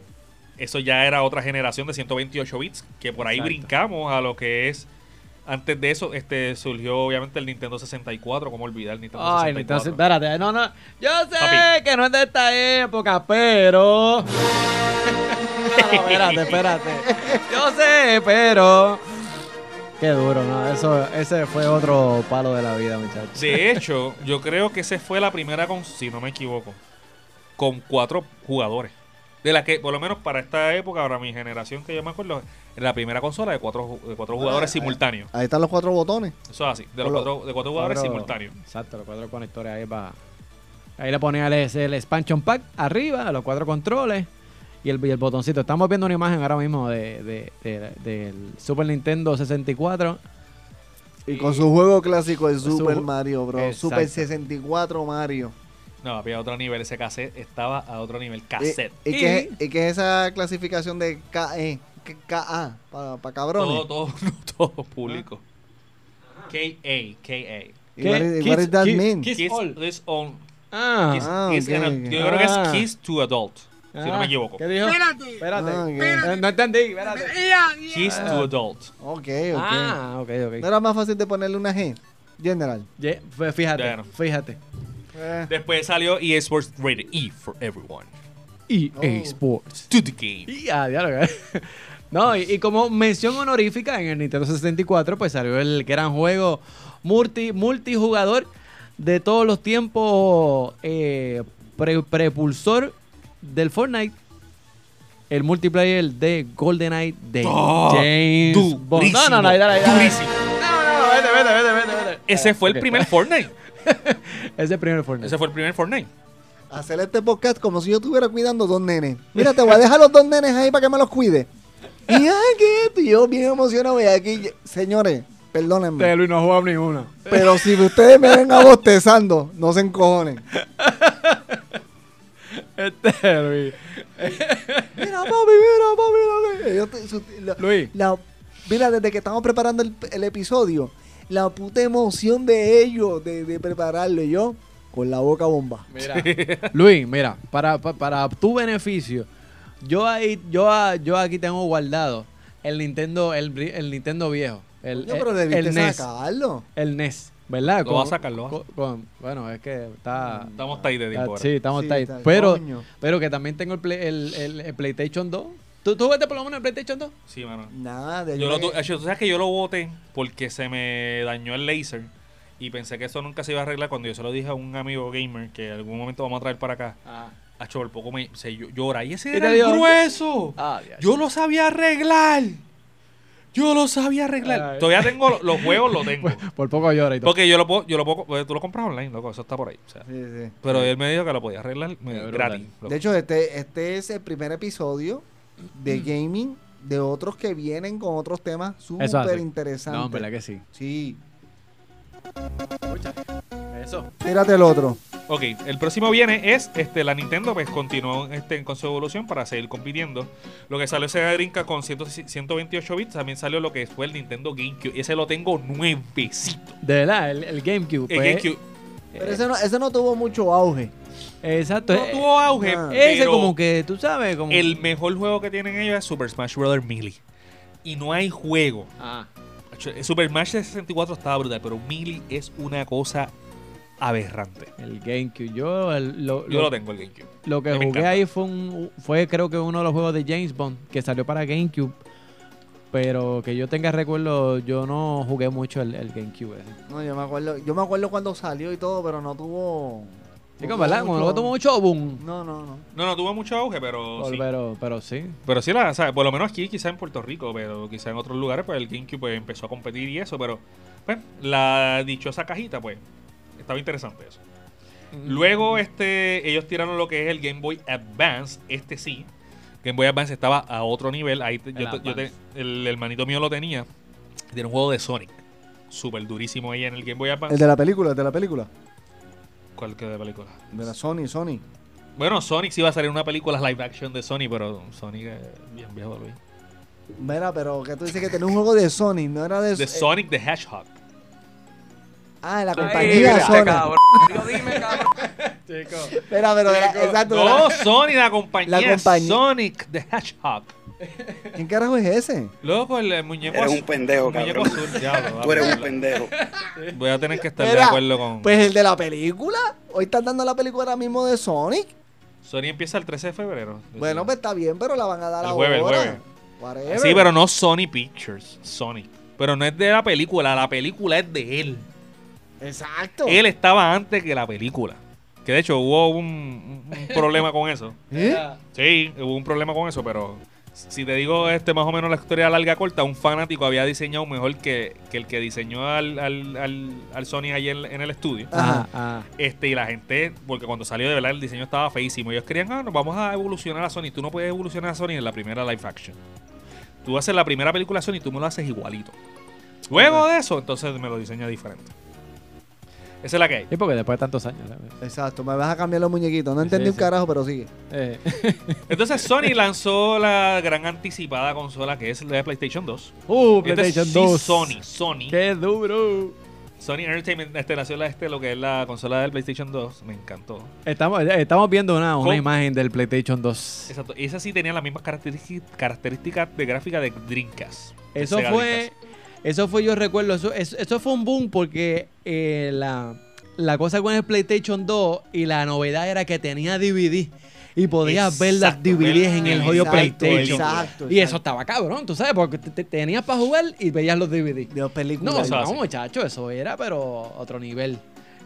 [SPEAKER 5] eso ya era otra generación de 128 bits, que por ahí
[SPEAKER 1] Exacto.
[SPEAKER 5] brincamos a lo que es... Antes de eso este surgió obviamente el Nintendo 64, como olvidar el Nintendo
[SPEAKER 1] Ay,
[SPEAKER 5] 64.
[SPEAKER 1] entonces, espérate, no, no. Yo sé
[SPEAKER 5] Papi.
[SPEAKER 1] que no es de esta época, pero. No, espérate, espérate. Yo sé, pero. Qué duro, ¿no? Eso, ese fue otro palo de la vida, muchachos.
[SPEAKER 5] De hecho, yo creo que esa fue la primera con, si no me equivoco, con cuatro jugadores. De la que, por lo menos para esta época, ahora mi generación que yo me acuerdo, la primera consola de cuatro, de cuatro jugadores
[SPEAKER 6] Ah,
[SPEAKER 5] simultáneos.
[SPEAKER 6] Ahí están los cuatro botones.
[SPEAKER 5] Eso es así, de, los cuatro, de cuatro jugadores
[SPEAKER 1] Cuatro-
[SPEAKER 5] simultáneos.
[SPEAKER 1] Exacto, los cuatro conectores ahí para. Ahí le ponía el, el expansion pack arriba, los cuatro controles y el, y el botoncito. Estamos viendo una imagen ahora mismo de, de- de- del Super Nintendo 64.
[SPEAKER 6] Y con su juego clásico de
[SPEAKER 1] Su-
[SPEAKER 6] Super Mario, bro.
[SPEAKER 1] Exacto.
[SPEAKER 6] Super 64 Mario.
[SPEAKER 5] No, había otro nivel, ese cassette estaba a otro nivel,
[SPEAKER 6] ¿Y,
[SPEAKER 5] cassette.
[SPEAKER 6] y qué, y qué es esa clasificación de KE? ¿Qué- KA, para cabrones.
[SPEAKER 5] todo, todo, todo público. K.A., K.A.
[SPEAKER 6] ¿Y what, does that mean?
[SPEAKER 1] Kids
[SPEAKER 5] Kiss
[SPEAKER 1] all.
[SPEAKER 5] this on
[SPEAKER 1] Ah,
[SPEAKER 5] Kiss-
[SPEAKER 6] Ah,
[SPEAKER 5] Kiss
[SPEAKER 6] ok,
[SPEAKER 5] and a-
[SPEAKER 6] ok.
[SPEAKER 5] Yo creo que
[SPEAKER 1] Ah.
[SPEAKER 5] es Kiss to Adult, si no
[SPEAKER 1] ah,
[SPEAKER 5] me equivoco.
[SPEAKER 1] ¿Qué dijo?
[SPEAKER 7] Espérate.
[SPEAKER 1] Espérate.
[SPEAKER 6] Ah, ok.
[SPEAKER 1] Eh, No entendí, espérate.
[SPEAKER 5] Kiss to Adult.
[SPEAKER 6] Ok, ok.
[SPEAKER 1] Ah, ok, ok.
[SPEAKER 6] ¿No era más fácil de ponerle una G? General.
[SPEAKER 1] Ye- fue- Fíjate,
[SPEAKER 5] Bueno.
[SPEAKER 1] fíjate.
[SPEAKER 6] Eh,
[SPEAKER 5] Después salió EA Sports Rated E for Everyone.
[SPEAKER 1] EA
[SPEAKER 6] Oh.
[SPEAKER 1] Sports.
[SPEAKER 5] To the game.
[SPEAKER 1] Y ah, diálogo. No, y, y como mención honorífica en el Nintendo 64, pues salió el gran juego multi, multijugador de todos los tiempos eh, pre- prepulsor del Fortnite. El multiplayer de GoldenEye de
[SPEAKER 5] Oh,
[SPEAKER 1] James Bond. No, no, no, dale, dale, dale.
[SPEAKER 5] durísimo.
[SPEAKER 1] No, no, no, vete, vete, vete.
[SPEAKER 5] Ese fue el primer Fortnite.
[SPEAKER 1] es el primer Fortnite.
[SPEAKER 5] Ese fue el primer Fortnite.
[SPEAKER 6] hacer este podcast como si yo estuviera cuidando dos nenes. Mira, te voy a dejar los dos nenes ahí para que me los cuide. Y. Y yo bien emocionado. Y aquí, señores, perdónenme.
[SPEAKER 1] Este Luis no jugaba ninguna.
[SPEAKER 6] Pero si ustedes me ven a bostezando, no se encojonen.
[SPEAKER 1] Este Luis.
[SPEAKER 6] Mira, papi, mira, papi. mira. Yo te- su- la-
[SPEAKER 1] Luis.
[SPEAKER 6] la- mira, desde que estamos preparando el, el episodio, la puta emoción de ellos, de, de prepararlo. Y yo, con la boca bomba.
[SPEAKER 1] Mira, Luis, mira, para, pa- para, tu beneficio, yo ahí, yo, a- yo aquí tengo guardado el Nintendo, el, el Nintendo viejo. El,
[SPEAKER 6] Coño, pero
[SPEAKER 1] el,
[SPEAKER 6] debiste
[SPEAKER 1] el NES.
[SPEAKER 6] sacarlo.
[SPEAKER 1] El NES, ¿verdad?
[SPEAKER 5] Lo va a sacar, lo va a
[SPEAKER 1] con- con- bueno, es que está.
[SPEAKER 5] Estamos ahí de tiempo ahora.
[SPEAKER 1] sí, estamos
[SPEAKER 6] Sí,
[SPEAKER 1] tight. Pero,
[SPEAKER 6] coño.
[SPEAKER 1] pero que también tengo el, Play- el, el- el PlayStation 2. ¿Tú, ¿Tú jugaste por lo menos el PlayStation 2?
[SPEAKER 5] Sí, mano.
[SPEAKER 6] Nada, de
[SPEAKER 5] Yo lo, tú sabes que yo lo boté porque se me dañó el laser y pensé que eso nunca se iba a arreglar cuando yo se lo dije a un amigo gamer que en algún momento vamos a traer para acá. Hacho, por poco me se llo- llora. Y ese
[SPEAKER 1] ¿Y
[SPEAKER 5] era el grueso.
[SPEAKER 1] Ah.
[SPEAKER 5] Yo lo sabía arreglar. Yo lo sabía arreglar.
[SPEAKER 1] Ay.
[SPEAKER 5] Todavía tengo lo- los juegos, los tengo.
[SPEAKER 1] Por poco llora y todo.
[SPEAKER 5] Porque yo lo puedo, yo lo puedo, pues, tú lo compras online, loco, eso está por ahí. o sea.
[SPEAKER 6] Sí, sí.
[SPEAKER 5] Pero él me dijo que lo podía arreglar gratis.
[SPEAKER 6] De hecho, este, este es el primer episodio de gaming de otros que vienen con otros temas súper interesantes.
[SPEAKER 1] No, en verdad que sí.
[SPEAKER 6] Sí.
[SPEAKER 1] Eso.
[SPEAKER 6] Tírate el otro.
[SPEAKER 5] Ok, el próximo viene es este la Nintendo, pues continuó este, con su evolución para seguir compitiendo. Lo que salió Sega Dreamcast con 100 128 bits, también salió lo que fue el Nintendo GameCube. Ese lo tengo nuevecito.
[SPEAKER 1] De verdad, el, el GameCube.
[SPEAKER 5] El
[SPEAKER 1] pues,
[SPEAKER 5] GameCube
[SPEAKER 6] Pero ese no, ese no tuvo mucho auge.
[SPEAKER 1] Exacto.
[SPEAKER 5] no
[SPEAKER 1] eh,
[SPEAKER 5] tuvo auge,
[SPEAKER 6] ah.
[SPEAKER 1] ese
[SPEAKER 5] pero
[SPEAKER 1] como que, tú sabes, como...
[SPEAKER 5] el mejor juego que tienen ellos es Super Smash Bros. Melee. Y no hay juego.
[SPEAKER 1] Ah.
[SPEAKER 5] Super Smash de 64 estaba brutal, pero Melee es una cosa aberrante.
[SPEAKER 1] El GameCube. Yo, el- lo,
[SPEAKER 5] Yo
[SPEAKER 1] lo-
[SPEAKER 5] lo tengo el GameCube.
[SPEAKER 1] lo que
[SPEAKER 5] Me
[SPEAKER 1] jugué
[SPEAKER 5] encanta.
[SPEAKER 1] ahí fue, un, fue creo que uno de los juegos de James Bond que salió para GameCube. Pero que yo tenga recuerdo, yo no jugué mucho el, el GameCube. ese.
[SPEAKER 6] No, yo me acuerdo, yo me acuerdo cuando salió y todo, pero no tuvo.
[SPEAKER 1] Sí,
[SPEAKER 6] no
[SPEAKER 1] ¿verdad? Como
[SPEAKER 6] mucho-
[SPEAKER 1] no tuvo mucho boom.
[SPEAKER 6] No, no, no.
[SPEAKER 5] No, no tuvo mucho auge, pero sí.
[SPEAKER 1] Pero, pero sí.
[SPEAKER 5] Pero sí, la, o sea, por lo menos aquí, quizá en Puerto Rico, pero quizá en otros lugares, pues el GameCube pues, empezó a competir y eso, pero pues, la dichosa cajita, pues, estaba interesante eso. Luego, este, ellos tiraron lo que es el Game Boy Advance, este sí. Game Boy Advance estaba a otro nivel, ahí te-
[SPEAKER 1] El
[SPEAKER 5] yo, te- el hermanito mío lo tenía. Tiene un juego de Sonic, súper durísimo ahí en el Game Boy Advance.
[SPEAKER 6] El de la película, el de la película.
[SPEAKER 5] ¿Cuál que de película?
[SPEAKER 6] De la Sony, Sony.
[SPEAKER 5] Bueno, Sonic sí iba a salir una película live action de Sony, pero Sonic es bien viejo, Luis.
[SPEAKER 6] Mira, pero que tú dices que tenía un juego de Sony, no era de.
[SPEAKER 5] De
[SPEAKER 6] eh,
[SPEAKER 5] Sonic the Hedgehog.
[SPEAKER 6] ah, la
[SPEAKER 1] Ay,
[SPEAKER 6] compañía.
[SPEAKER 1] Yo dime, cabrón.
[SPEAKER 6] Espera, pero de la- exacto. de la-
[SPEAKER 5] No, Sony, la compañía.
[SPEAKER 6] La compañía.
[SPEAKER 5] Sonic the Hedgehog.
[SPEAKER 6] ¿Quién carajo es ese?
[SPEAKER 5] Loco, el, el muñeco
[SPEAKER 8] Eres
[SPEAKER 5] azul.
[SPEAKER 8] un pendejo,
[SPEAKER 5] muñeco
[SPEAKER 8] cabrón.
[SPEAKER 5] azul, diablo,
[SPEAKER 8] Tú eres un pendejo.
[SPEAKER 5] Voy a tener que estar de acuerdo con.
[SPEAKER 6] Pues el de la película. Hoy están dando la película ahora mismo de Sonic.
[SPEAKER 5] Sony empieza el 13 de febrero.
[SPEAKER 6] Bueno, pues está bien, pero la van a dar
[SPEAKER 5] El
[SPEAKER 6] ahora.
[SPEAKER 5] jueves, el jueves.
[SPEAKER 6] Whatever.
[SPEAKER 5] Sí, pero no Sony Pictures. Sony. Pero no es de la película, la película es de él.
[SPEAKER 6] Exacto.
[SPEAKER 5] Él estaba antes que la película. Que de hecho hubo un, problema con eso.
[SPEAKER 6] ¿Eh?
[SPEAKER 5] Sí, hubo un problema con eso, pero si te digo este más o menos la historia larga corta, un fanático había diseñado mejor que, que el que diseñó al, al, al, al Sony ayer en el estudio.
[SPEAKER 1] Ajá, ajá.
[SPEAKER 5] Este, y la gente, porque cuando salió de verdad el diseño estaba feísimo. Ellos querían, ah, nos vamos a evolucionar a Sony. Tú no puedes evolucionar a Sony en la primera live action. Tú haces la primera película Sony y tú me lo haces igualito. Luego de eso, entonces me lo diseña diferente. Esa es la que hay.
[SPEAKER 1] Sí, porque después de tantos años. ¿sabes?
[SPEAKER 6] Exacto, me vas a cambiar los muñequitos. No entendí
[SPEAKER 1] sí,
[SPEAKER 6] un
[SPEAKER 1] sí.
[SPEAKER 6] carajo, pero sigue.
[SPEAKER 1] Eh,
[SPEAKER 5] Entonces Sony lanzó la gran anticipada consola que es la de PlayStation 2.
[SPEAKER 1] Uh,
[SPEAKER 5] Este
[SPEAKER 1] PlayStation
[SPEAKER 5] sí,
[SPEAKER 1] 2.
[SPEAKER 5] Sony, Sony.
[SPEAKER 1] Qué duro.
[SPEAKER 5] Sony Entertainment este, nació la, este, lo que es la consola del PlayStation 2. Me encantó.
[SPEAKER 1] Estamos, eh, estamos viendo una, una imagen del PlayStation 2.
[SPEAKER 5] Exacto. Esa sí tenía las mismas características características de gráfica de Dreamcast.
[SPEAKER 1] Eso fue,
[SPEAKER 5] Dreamcast.
[SPEAKER 1] Eso fue, yo recuerdo, eso, eso, eso fue un boom porque eh, la, la cosa con el PlayStation 2 y la novedad era que tenía DVD y podías ver las DVDs en el jodido PlayStation.
[SPEAKER 6] Exacto.
[SPEAKER 1] Y eso estaba cabrón, tú sabes, porque te- te- tenías para jugar y veías los DVD.
[SPEAKER 6] De películas.
[SPEAKER 1] No, no,
[SPEAKER 5] así.
[SPEAKER 1] muchacho, eso era, pero otro nivel.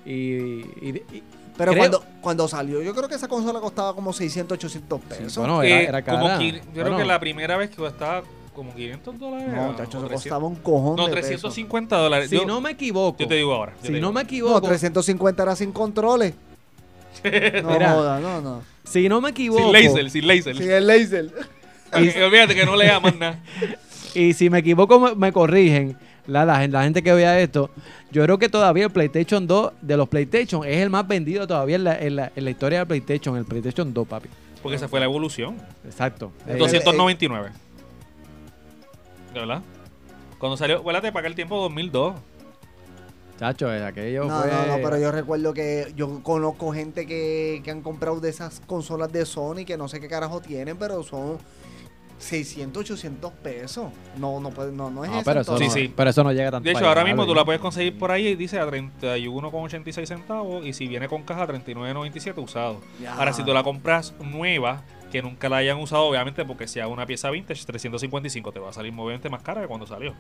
[SPEAKER 1] Y, y- y-
[SPEAKER 6] Pero
[SPEAKER 1] creo-
[SPEAKER 6] cuando, cuando salió, yo creo que esa consola costaba como 600, 800 pesos.
[SPEAKER 1] bueno, era,
[SPEAKER 5] Eh,
[SPEAKER 1] era
[SPEAKER 5] como yo creo que la primera vez que costaba como 500 dólares.
[SPEAKER 6] no, muchachos, eso
[SPEAKER 5] 300.
[SPEAKER 6] costaba un cojón
[SPEAKER 5] No,
[SPEAKER 6] de pesos.
[SPEAKER 5] 350 dólares.
[SPEAKER 1] Si
[SPEAKER 5] yo,
[SPEAKER 1] no me equivoco,
[SPEAKER 5] yo te digo ahora.
[SPEAKER 1] si no
[SPEAKER 5] digo.
[SPEAKER 1] me
[SPEAKER 6] No,
[SPEAKER 1] equivoco,
[SPEAKER 6] 350 era sin controles. No
[SPEAKER 1] Mira.
[SPEAKER 6] joda, no, no.
[SPEAKER 1] si no me equivoco,
[SPEAKER 5] Sin laser, sin laser.
[SPEAKER 6] Sin el laser.
[SPEAKER 5] Y- olvídate que no lea más nada.
[SPEAKER 1] Y si me equivoco, me, me corrigen. La, la, gen- la gente que vea esto, yo creo que todavía el PlayStation 2 de los PlayStation es el más vendido todavía en la, en la, en la historia del PlayStation, el PlayStation 2, papi.
[SPEAKER 5] Porque esa fue la evolución.
[SPEAKER 1] Exacto. Eh,
[SPEAKER 5] 299. ¿De verdad? Cuando salió, acuérdate, para aquel tiempo 2002.
[SPEAKER 1] chacho, eh, aquello
[SPEAKER 6] No,
[SPEAKER 1] fue...
[SPEAKER 6] no, no, pero yo recuerdo que yo conozco gente que, que han comprado de esas consolas de Sony que no sé qué carajo tienen, pero son 600, 800 pesos. No, no, puede- no, no es
[SPEAKER 1] No,
[SPEAKER 6] eso.
[SPEAKER 1] pero eso,
[SPEAKER 6] entonces.
[SPEAKER 5] Sí,
[SPEAKER 1] no,
[SPEAKER 5] sí.
[SPEAKER 1] pero eso no llega tanto.
[SPEAKER 5] De hecho, ahora mismo tú la puedes conseguir por ahí y dice a 31,86 centavos. Y si viene con caja, 39,97 usado.
[SPEAKER 6] Ya.
[SPEAKER 5] Ahora, si tú la compras nueva, que nunca la hayan usado, obviamente, porque sea una pieza vintage, 355 te va a salir obviamente más cara que cuando salió.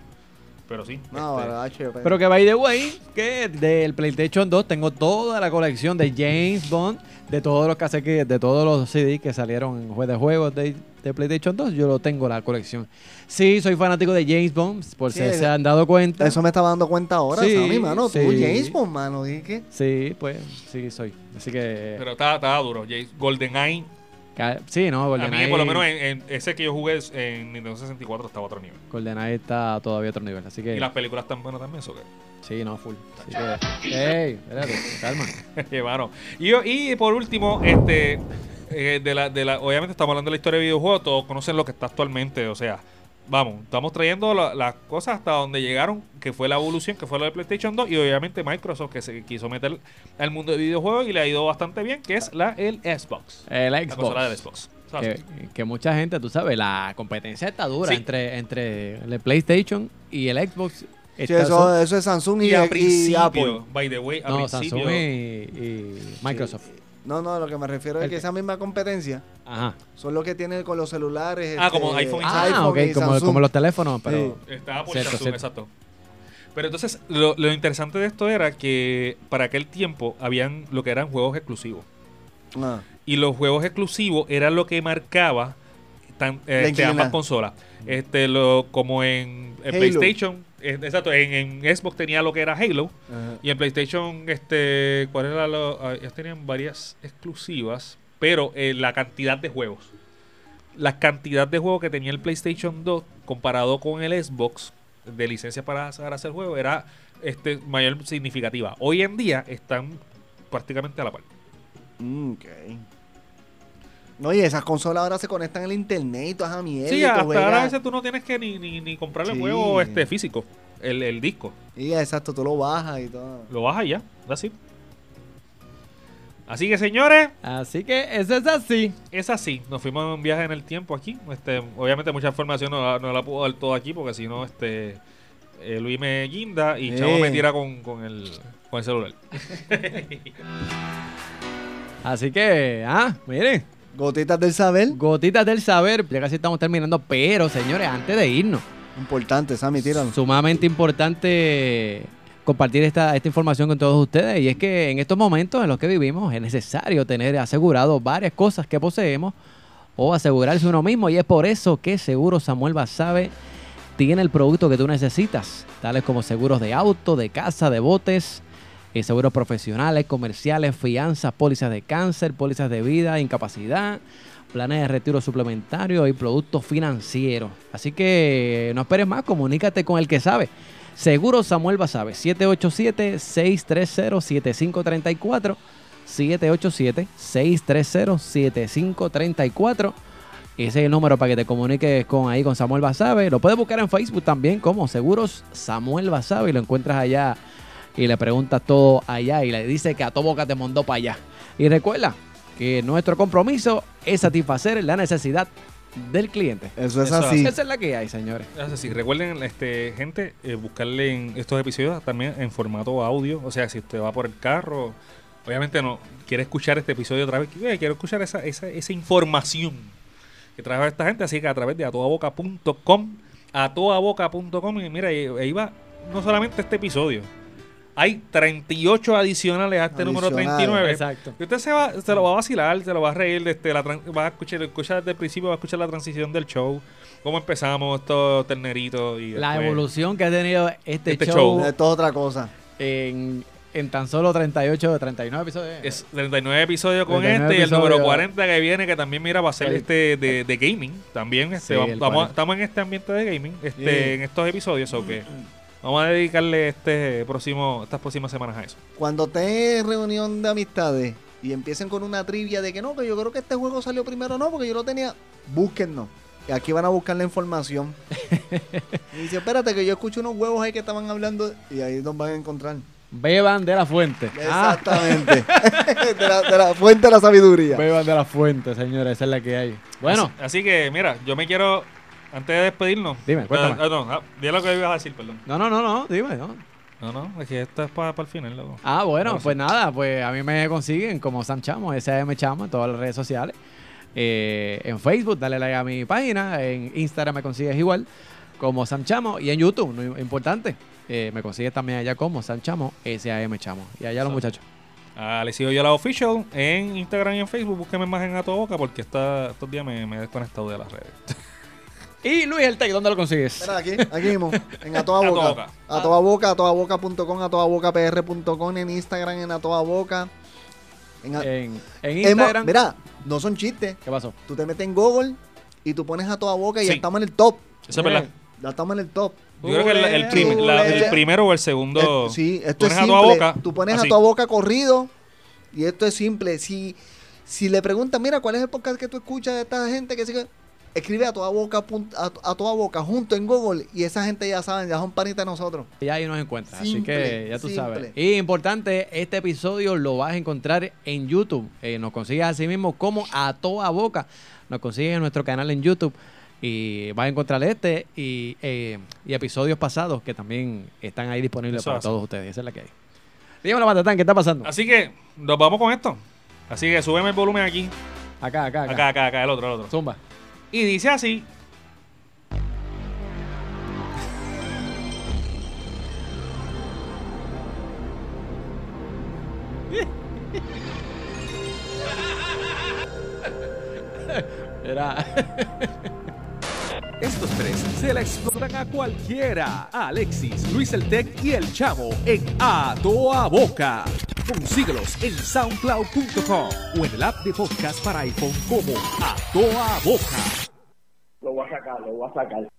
[SPEAKER 5] Pero sí.
[SPEAKER 6] No,
[SPEAKER 5] este,
[SPEAKER 6] verdad, che, pero-
[SPEAKER 1] Pero que by the way, que del PlayStation 2 tengo toda la colección de James Bond, de todos los cassettes, de todos los CDs que salieron en de juegos de, de PlayStation 2, yo lo tengo la colección. Sí, soy fanático de James Bond, por
[SPEAKER 6] Sí,
[SPEAKER 1] si se han dado cuenta.
[SPEAKER 6] Eso me estaba dando cuenta ahora,
[SPEAKER 1] Sí,
[SPEAKER 6] Sammy, mano. Tú,
[SPEAKER 1] sí.
[SPEAKER 6] James Bond, mano. Dije que.
[SPEAKER 1] Sí, pues sí soy. Así que
[SPEAKER 5] pero estaba, estaba duro. Jace- GoldenEye.
[SPEAKER 1] Sí, no,
[SPEAKER 5] A mí,
[SPEAKER 1] GoldenEye,
[SPEAKER 5] por lo menos, en, en ese que yo jugué en Nintendo 64 estaba a otro nivel.
[SPEAKER 1] GoldenEye está todavía a otro nivel, así que
[SPEAKER 5] Y las películas tan buenas también, eso que.
[SPEAKER 1] sí, no, full. Así que, hey, espérate, calma.
[SPEAKER 5] Llevaron. Y, y por último, este eh, de la, de la, obviamente estamos hablando de la historia de videojuegos, todos conocen lo que está actualmente, o sea, vamos, estamos trayendo la- las cosas hasta donde llegaron, que fue la evolución, que fue lo de PlayStation 2, y obviamente Microsoft que se quiso meter al mundo de videojuegos y le ha ido bastante bien, que es la el Xbox.
[SPEAKER 1] El
[SPEAKER 5] La consola del
[SPEAKER 1] Xbox.
[SPEAKER 5] Xbox.
[SPEAKER 1] Que, que mucha gente, tú sabes, la competencia está dura
[SPEAKER 5] Sí.
[SPEAKER 1] entre, entre el PlayStation y el Xbox.
[SPEAKER 6] Sí, eso, es Samsung y,
[SPEAKER 5] Y a
[SPEAKER 6] y
[SPEAKER 5] principio,
[SPEAKER 6] Apple.
[SPEAKER 5] by the way, a
[SPEAKER 1] no,
[SPEAKER 5] principio.
[SPEAKER 1] Samsung y, y Microsoft.
[SPEAKER 6] Sí. No, no, lo que me refiero es
[SPEAKER 1] El
[SPEAKER 6] que
[SPEAKER 1] que-
[SPEAKER 6] esa misma competencia
[SPEAKER 1] Ajá.
[SPEAKER 6] son los que tienen con los celulares.
[SPEAKER 5] Ah, como iPhone y
[SPEAKER 1] Ah,
[SPEAKER 6] iPhone
[SPEAKER 1] ok,
[SPEAKER 6] y
[SPEAKER 1] como,
[SPEAKER 6] Samsung.
[SPEAKER 1] como los teléfonos, pero...
[SPEAKER 5] Estaba por
[SPEAKER 1] Cierto,
[SPEAKER 5] Samsung,
[SPEAKER 1] cierto.
[SPEAKER 5] exacto. Pero entonces, lo, lo interesante de esto era que para aquel tiempo habían lo que eran juegos exclusivos.
[SPEAKER 6] Ah,
[SPEAKER 5] Y los juegos exclusivos eran lo que marcaba tan, este, ambas consolas. Este, lo, como en, en
[SPEAKER 6] Halo.
[SPEAKER 5] PlayStation, exacto, en, en Xbox tenía lo que era Halo.
[SPEAKER 6] ajá.
[SPEAKER 5] Y en PlayStation, este, ¿cuál era lo? ah, ellos tenían varias exclusivas, pero eh, la cantidad de juegos. La cantidad de juegos que tenía el PlayStation 2 comparado con el Xbox de licencias para para hacer juegos era este mayor significativa. Hoy en día están prácticamente a la par.
[SPEAKER 6] Mm, y esas consolas ahora se conectan al internet y toda esa mierda.
[SPEAKER 5] Sí, hasta
[SPEAKER 6] juegas-
[SPEAKER 5] ahora a veces tú no tienes que ni, ni, ni comprarle el
[SPEAKER 6] Sí.
[SPEAKER 5] juego este físico, el, el disco.
[SPEAKER 6] Y exacto, tú lo bajas y todo.
[SPEAKER 5] Lo bajas y ya, así. Así que, señores,
[SPEAKER 1] Así que eso es así.
[SPEAKER 5] es así. Nos fuimos en un viaje en el tiempo aquí. Este, obviamente, mucha información no, la- no la puedo dar todo aquí porque si no, este, eh, Luis me guinda y
[SPEAKER 6] Sí.
[SPEAKER 5] Chavo me tira con, con el, con el celular.
[SPEAKER 1] Así que, ah, miren,
[SPEAKER 6] Gotitas del saber.
[SPEAKER 1] gotitas del saber. Ya casi estamos terminando, pero señores, antes de irnos,
[SPEAKER 6] Importante, Sammy, tíralo.
[SPEAKER 1] sumamente importante compartir esta, esta información con todos ustedes. Y es que en estos momentos en los que vivimos es necesario tener asegurado varias cosas que poseemos o asegurarse uno mismo. Y es por eso que Seguro Samuel Basabe tiene el producto que tú necesitas, tales como seguros de auto, de casa, de botes, eh, seguros profesionales, comerciales, fianzas, pólizas de cáncer, pólizas de vida, incapacidad, planes de retiro suplementario y productos financieros. Así que no esperes más, comunícate con el que sabe. Seguro Samuel Basabe, 787-630-7534. 787-630-7534. Ese es el número para que te comuniques con ahí con Samuel Basabe. Lo puedes buscar en Facebook también como Seguros Samuel Basabe y lo encuentras allá y le preguntas todo allá y le dice que a tu boca te mandó para allá. Y recuerda que nuestro compromiso es satisfacer la necesidad del cliente.
[SPEAKER 6] Eso es
[SPEAKER 5] Eso
[SPEAKER 6] así.
[SPEAKER 1] Esa es la que hay, señores.
[SPEAKER 5] Es así, recuerden, este, gente, eh, buscarle en estos episodios también en formato audio. O sea, si usted va por el carro, obviamente no quiere escuchar este episodio otra vez, eh, quiero escuchar esa, esa, esa información que trae esta gente. Así que a través de atoaboca.com, atoaboca.com, y mira, ahí va no solamente este episodio. Hay 38 adicionales a este número
[SPEAKER 6] Adicionales.
[SPEAKER 5] 39.
[SPEAKER 1] Exacto.
[SPEAKER 5] Y usted se, va, se lo va a vacilar, se lo va a reír, este, la tran- va a escuchar, escuchar desde el principio, va a escuchar la transición del show, cómo empezamos estos terneritos y
[SPEAKER 1] La
[SPEAKER 5] después-
[SPEAKER 1] evolución que ha tenido este,
[SPEAKER 5] Este
[SPEAKER 1] show,
[SPEAKER 6] es otra cosa.
[SPEAKER 1] En, en tan solo 38 o 39 episodios.
[SPEAKER 5] Es 39 episodios con
[SPEAKER 1] 39
[SPEAKER 5] este y el número
[SPEAKER 1] episodios.
[SPEAKER 5] 40 que viene, que también mira va a ser
[SPEAKER 1] El-
[SPEAKER 5] este de, de gaming. También este,
[SPEAKER 1] Sí,
[SPEAKER 5] vamos-
[SPEAKER 1] el
[SPEAKER 5] vamos-
[SPEAKER 1] 40.
[SPEAKER 5] estamos en este ambiente de gaming, este, en estos episodios, o que vamos a dedicarle este próximo, estas próximas semanas a eso.
[SPEAKER 6] Cuando esté reunión de amistades y empiecen con una trivia de que no, que yo creo que este juego salió primero, no, porque yo lo tenía, búsquennos. Y aquí van a buscar la información. y dice, espérate, que yo escucho unos huevos ahí que estaban hablando y ahí nos van a encontrar.
[SPEAKER 1] Beban de la fuente. Ah,
[SPEAKER 6] Exactamente. de, la, de la fuente de la sabiduría.
[SPEAKER 1] beban de la fuente, señores. Esa es la que hay. Bueno,
[SPEAKER 5] Así, así que, mira, yo me quiero, antes de despedirnos.
[SPEAKER 1] Dime, cuéntame.
[SPEAKER 5] Ah, no, ah, di lo que ibas a decir, perdón.
[SPEAKER 1] no, no, no, no. Dime, no.
[SPEAKER 5] No, no, es que esto es para el final, loco.
[SPEAKER 1] Ah, bueno, pues nada, pues a mí me consiguen como Sam Chamo, SM Chamo en todas las redes sociales. Eh, en Facebook, dale like a mi página. En Instagram me consigues igual como Sam Chamo. Y en YouTube, no, importante, eh, me consigues también allá como Sam Chamo, SAM Chamo. Y allá los
[SPEAKER 5] Sam.
[SPEAKER 1] muchachos.
[SPEAKER 5] Ah, le sigo yo la official en Instagram y en Facebook. Búsqueme más en A Tu Boca porque esta- estos días me, me he desconectado de las redes.
[SPEAKER 1] Y Luis El Tec, ¿dónde lo consigues?
[SPEAKER 6] Mira, aquí, aquí mismo, en A Toda
[SPEAKER 5] A Toda
[SPEAKER 6] Boca.
[SPEAKER 5] Boca.
[SPEAKER 6] A Toda Boca, a toda boca.com, a toda bocapr.com, en Instagram, en A Toda Boca. En a-
[SPEAKER 1] En, en
[SPEAKER 6] Hemos-
[SPEAKER 1] Instagram.
[SPEAKER 6] mira, no son chistes.
[SPEAKER 1] ¿Qué pasó?
[SPEAKER 6] Tú te metes en Google y tú pones A Toda Boca y ya estamos en el top.
[SPEAKER 5] Eso es verdad.
[SPEAKER 6] Ya estamos en el top.
[SPEAKER 5] Yo creo que el, el prim- la- el
[SPEAKER 6] Google.
[SPEAKER 5] primero o el segundo.
[SPEAKER 6] Eh, sí, esto
[SPEAKER 5] pones
[SPEAKER 6] es
[SPEAKER 5] a
[SPEAKER 6] simple.
[SPEAKER 5] boca.
[SPEAKER 6] Tú pones
[SPEAKER 5] así.
[SPEAKER 6] a tu boca corrido y esto es simple. Si, si le preguntan, mira, ¿cuál es el podcast que tú escuchas de esta gente que sigue? Escribe a toda boca, a, a toda boca junto en Google y esa gente ya saben, ya son panitas de nosotros.
[SPEAKER 1] Y ahí nos encuentras. así que ya tú
[SPEAKER 6] simple.
[SPEAKER 1] sabes. Y importante, este episodio lo vas a encontrar en YouTube. Eh, nos consigues así mismo como a toda boca. Nos consigues en nuestro canal en YouTube. Y vas a encontrar este y, eh, y episodios pasados que también están ahí disponibles
[SPEAKER 5] Eso
[SPEAKER 1] para
[SPEAKER 5] hace.
[SPEAKER 1] todos ustedes. Esa es la que hay. Dígame, Matatán, ¿qué está pasando?
[SPEAKER 5] Así que nos vamos con esto. Así que súbeme el volumen aquí.
[SPEAKER 1] Acá, acá, acá.
[SPEAKER 5] Acá, acá, acá, el otro, el otro.
[SPEAKER 1] Zumba.
[SPEAKER 5] Y dice así.
[SPEAKER 1] Era.
[SPEAKER 4] Estos tres se la explotan a cualquiera. A Alexis, Luis el Tec y el Chavo en A Toa Boca. Consíguelos en soundcloud.com o en el app de podcast para iPhone como A Toa Boca.
[SPEAKER 8] Lo voy a sacar, lo voy a sacar.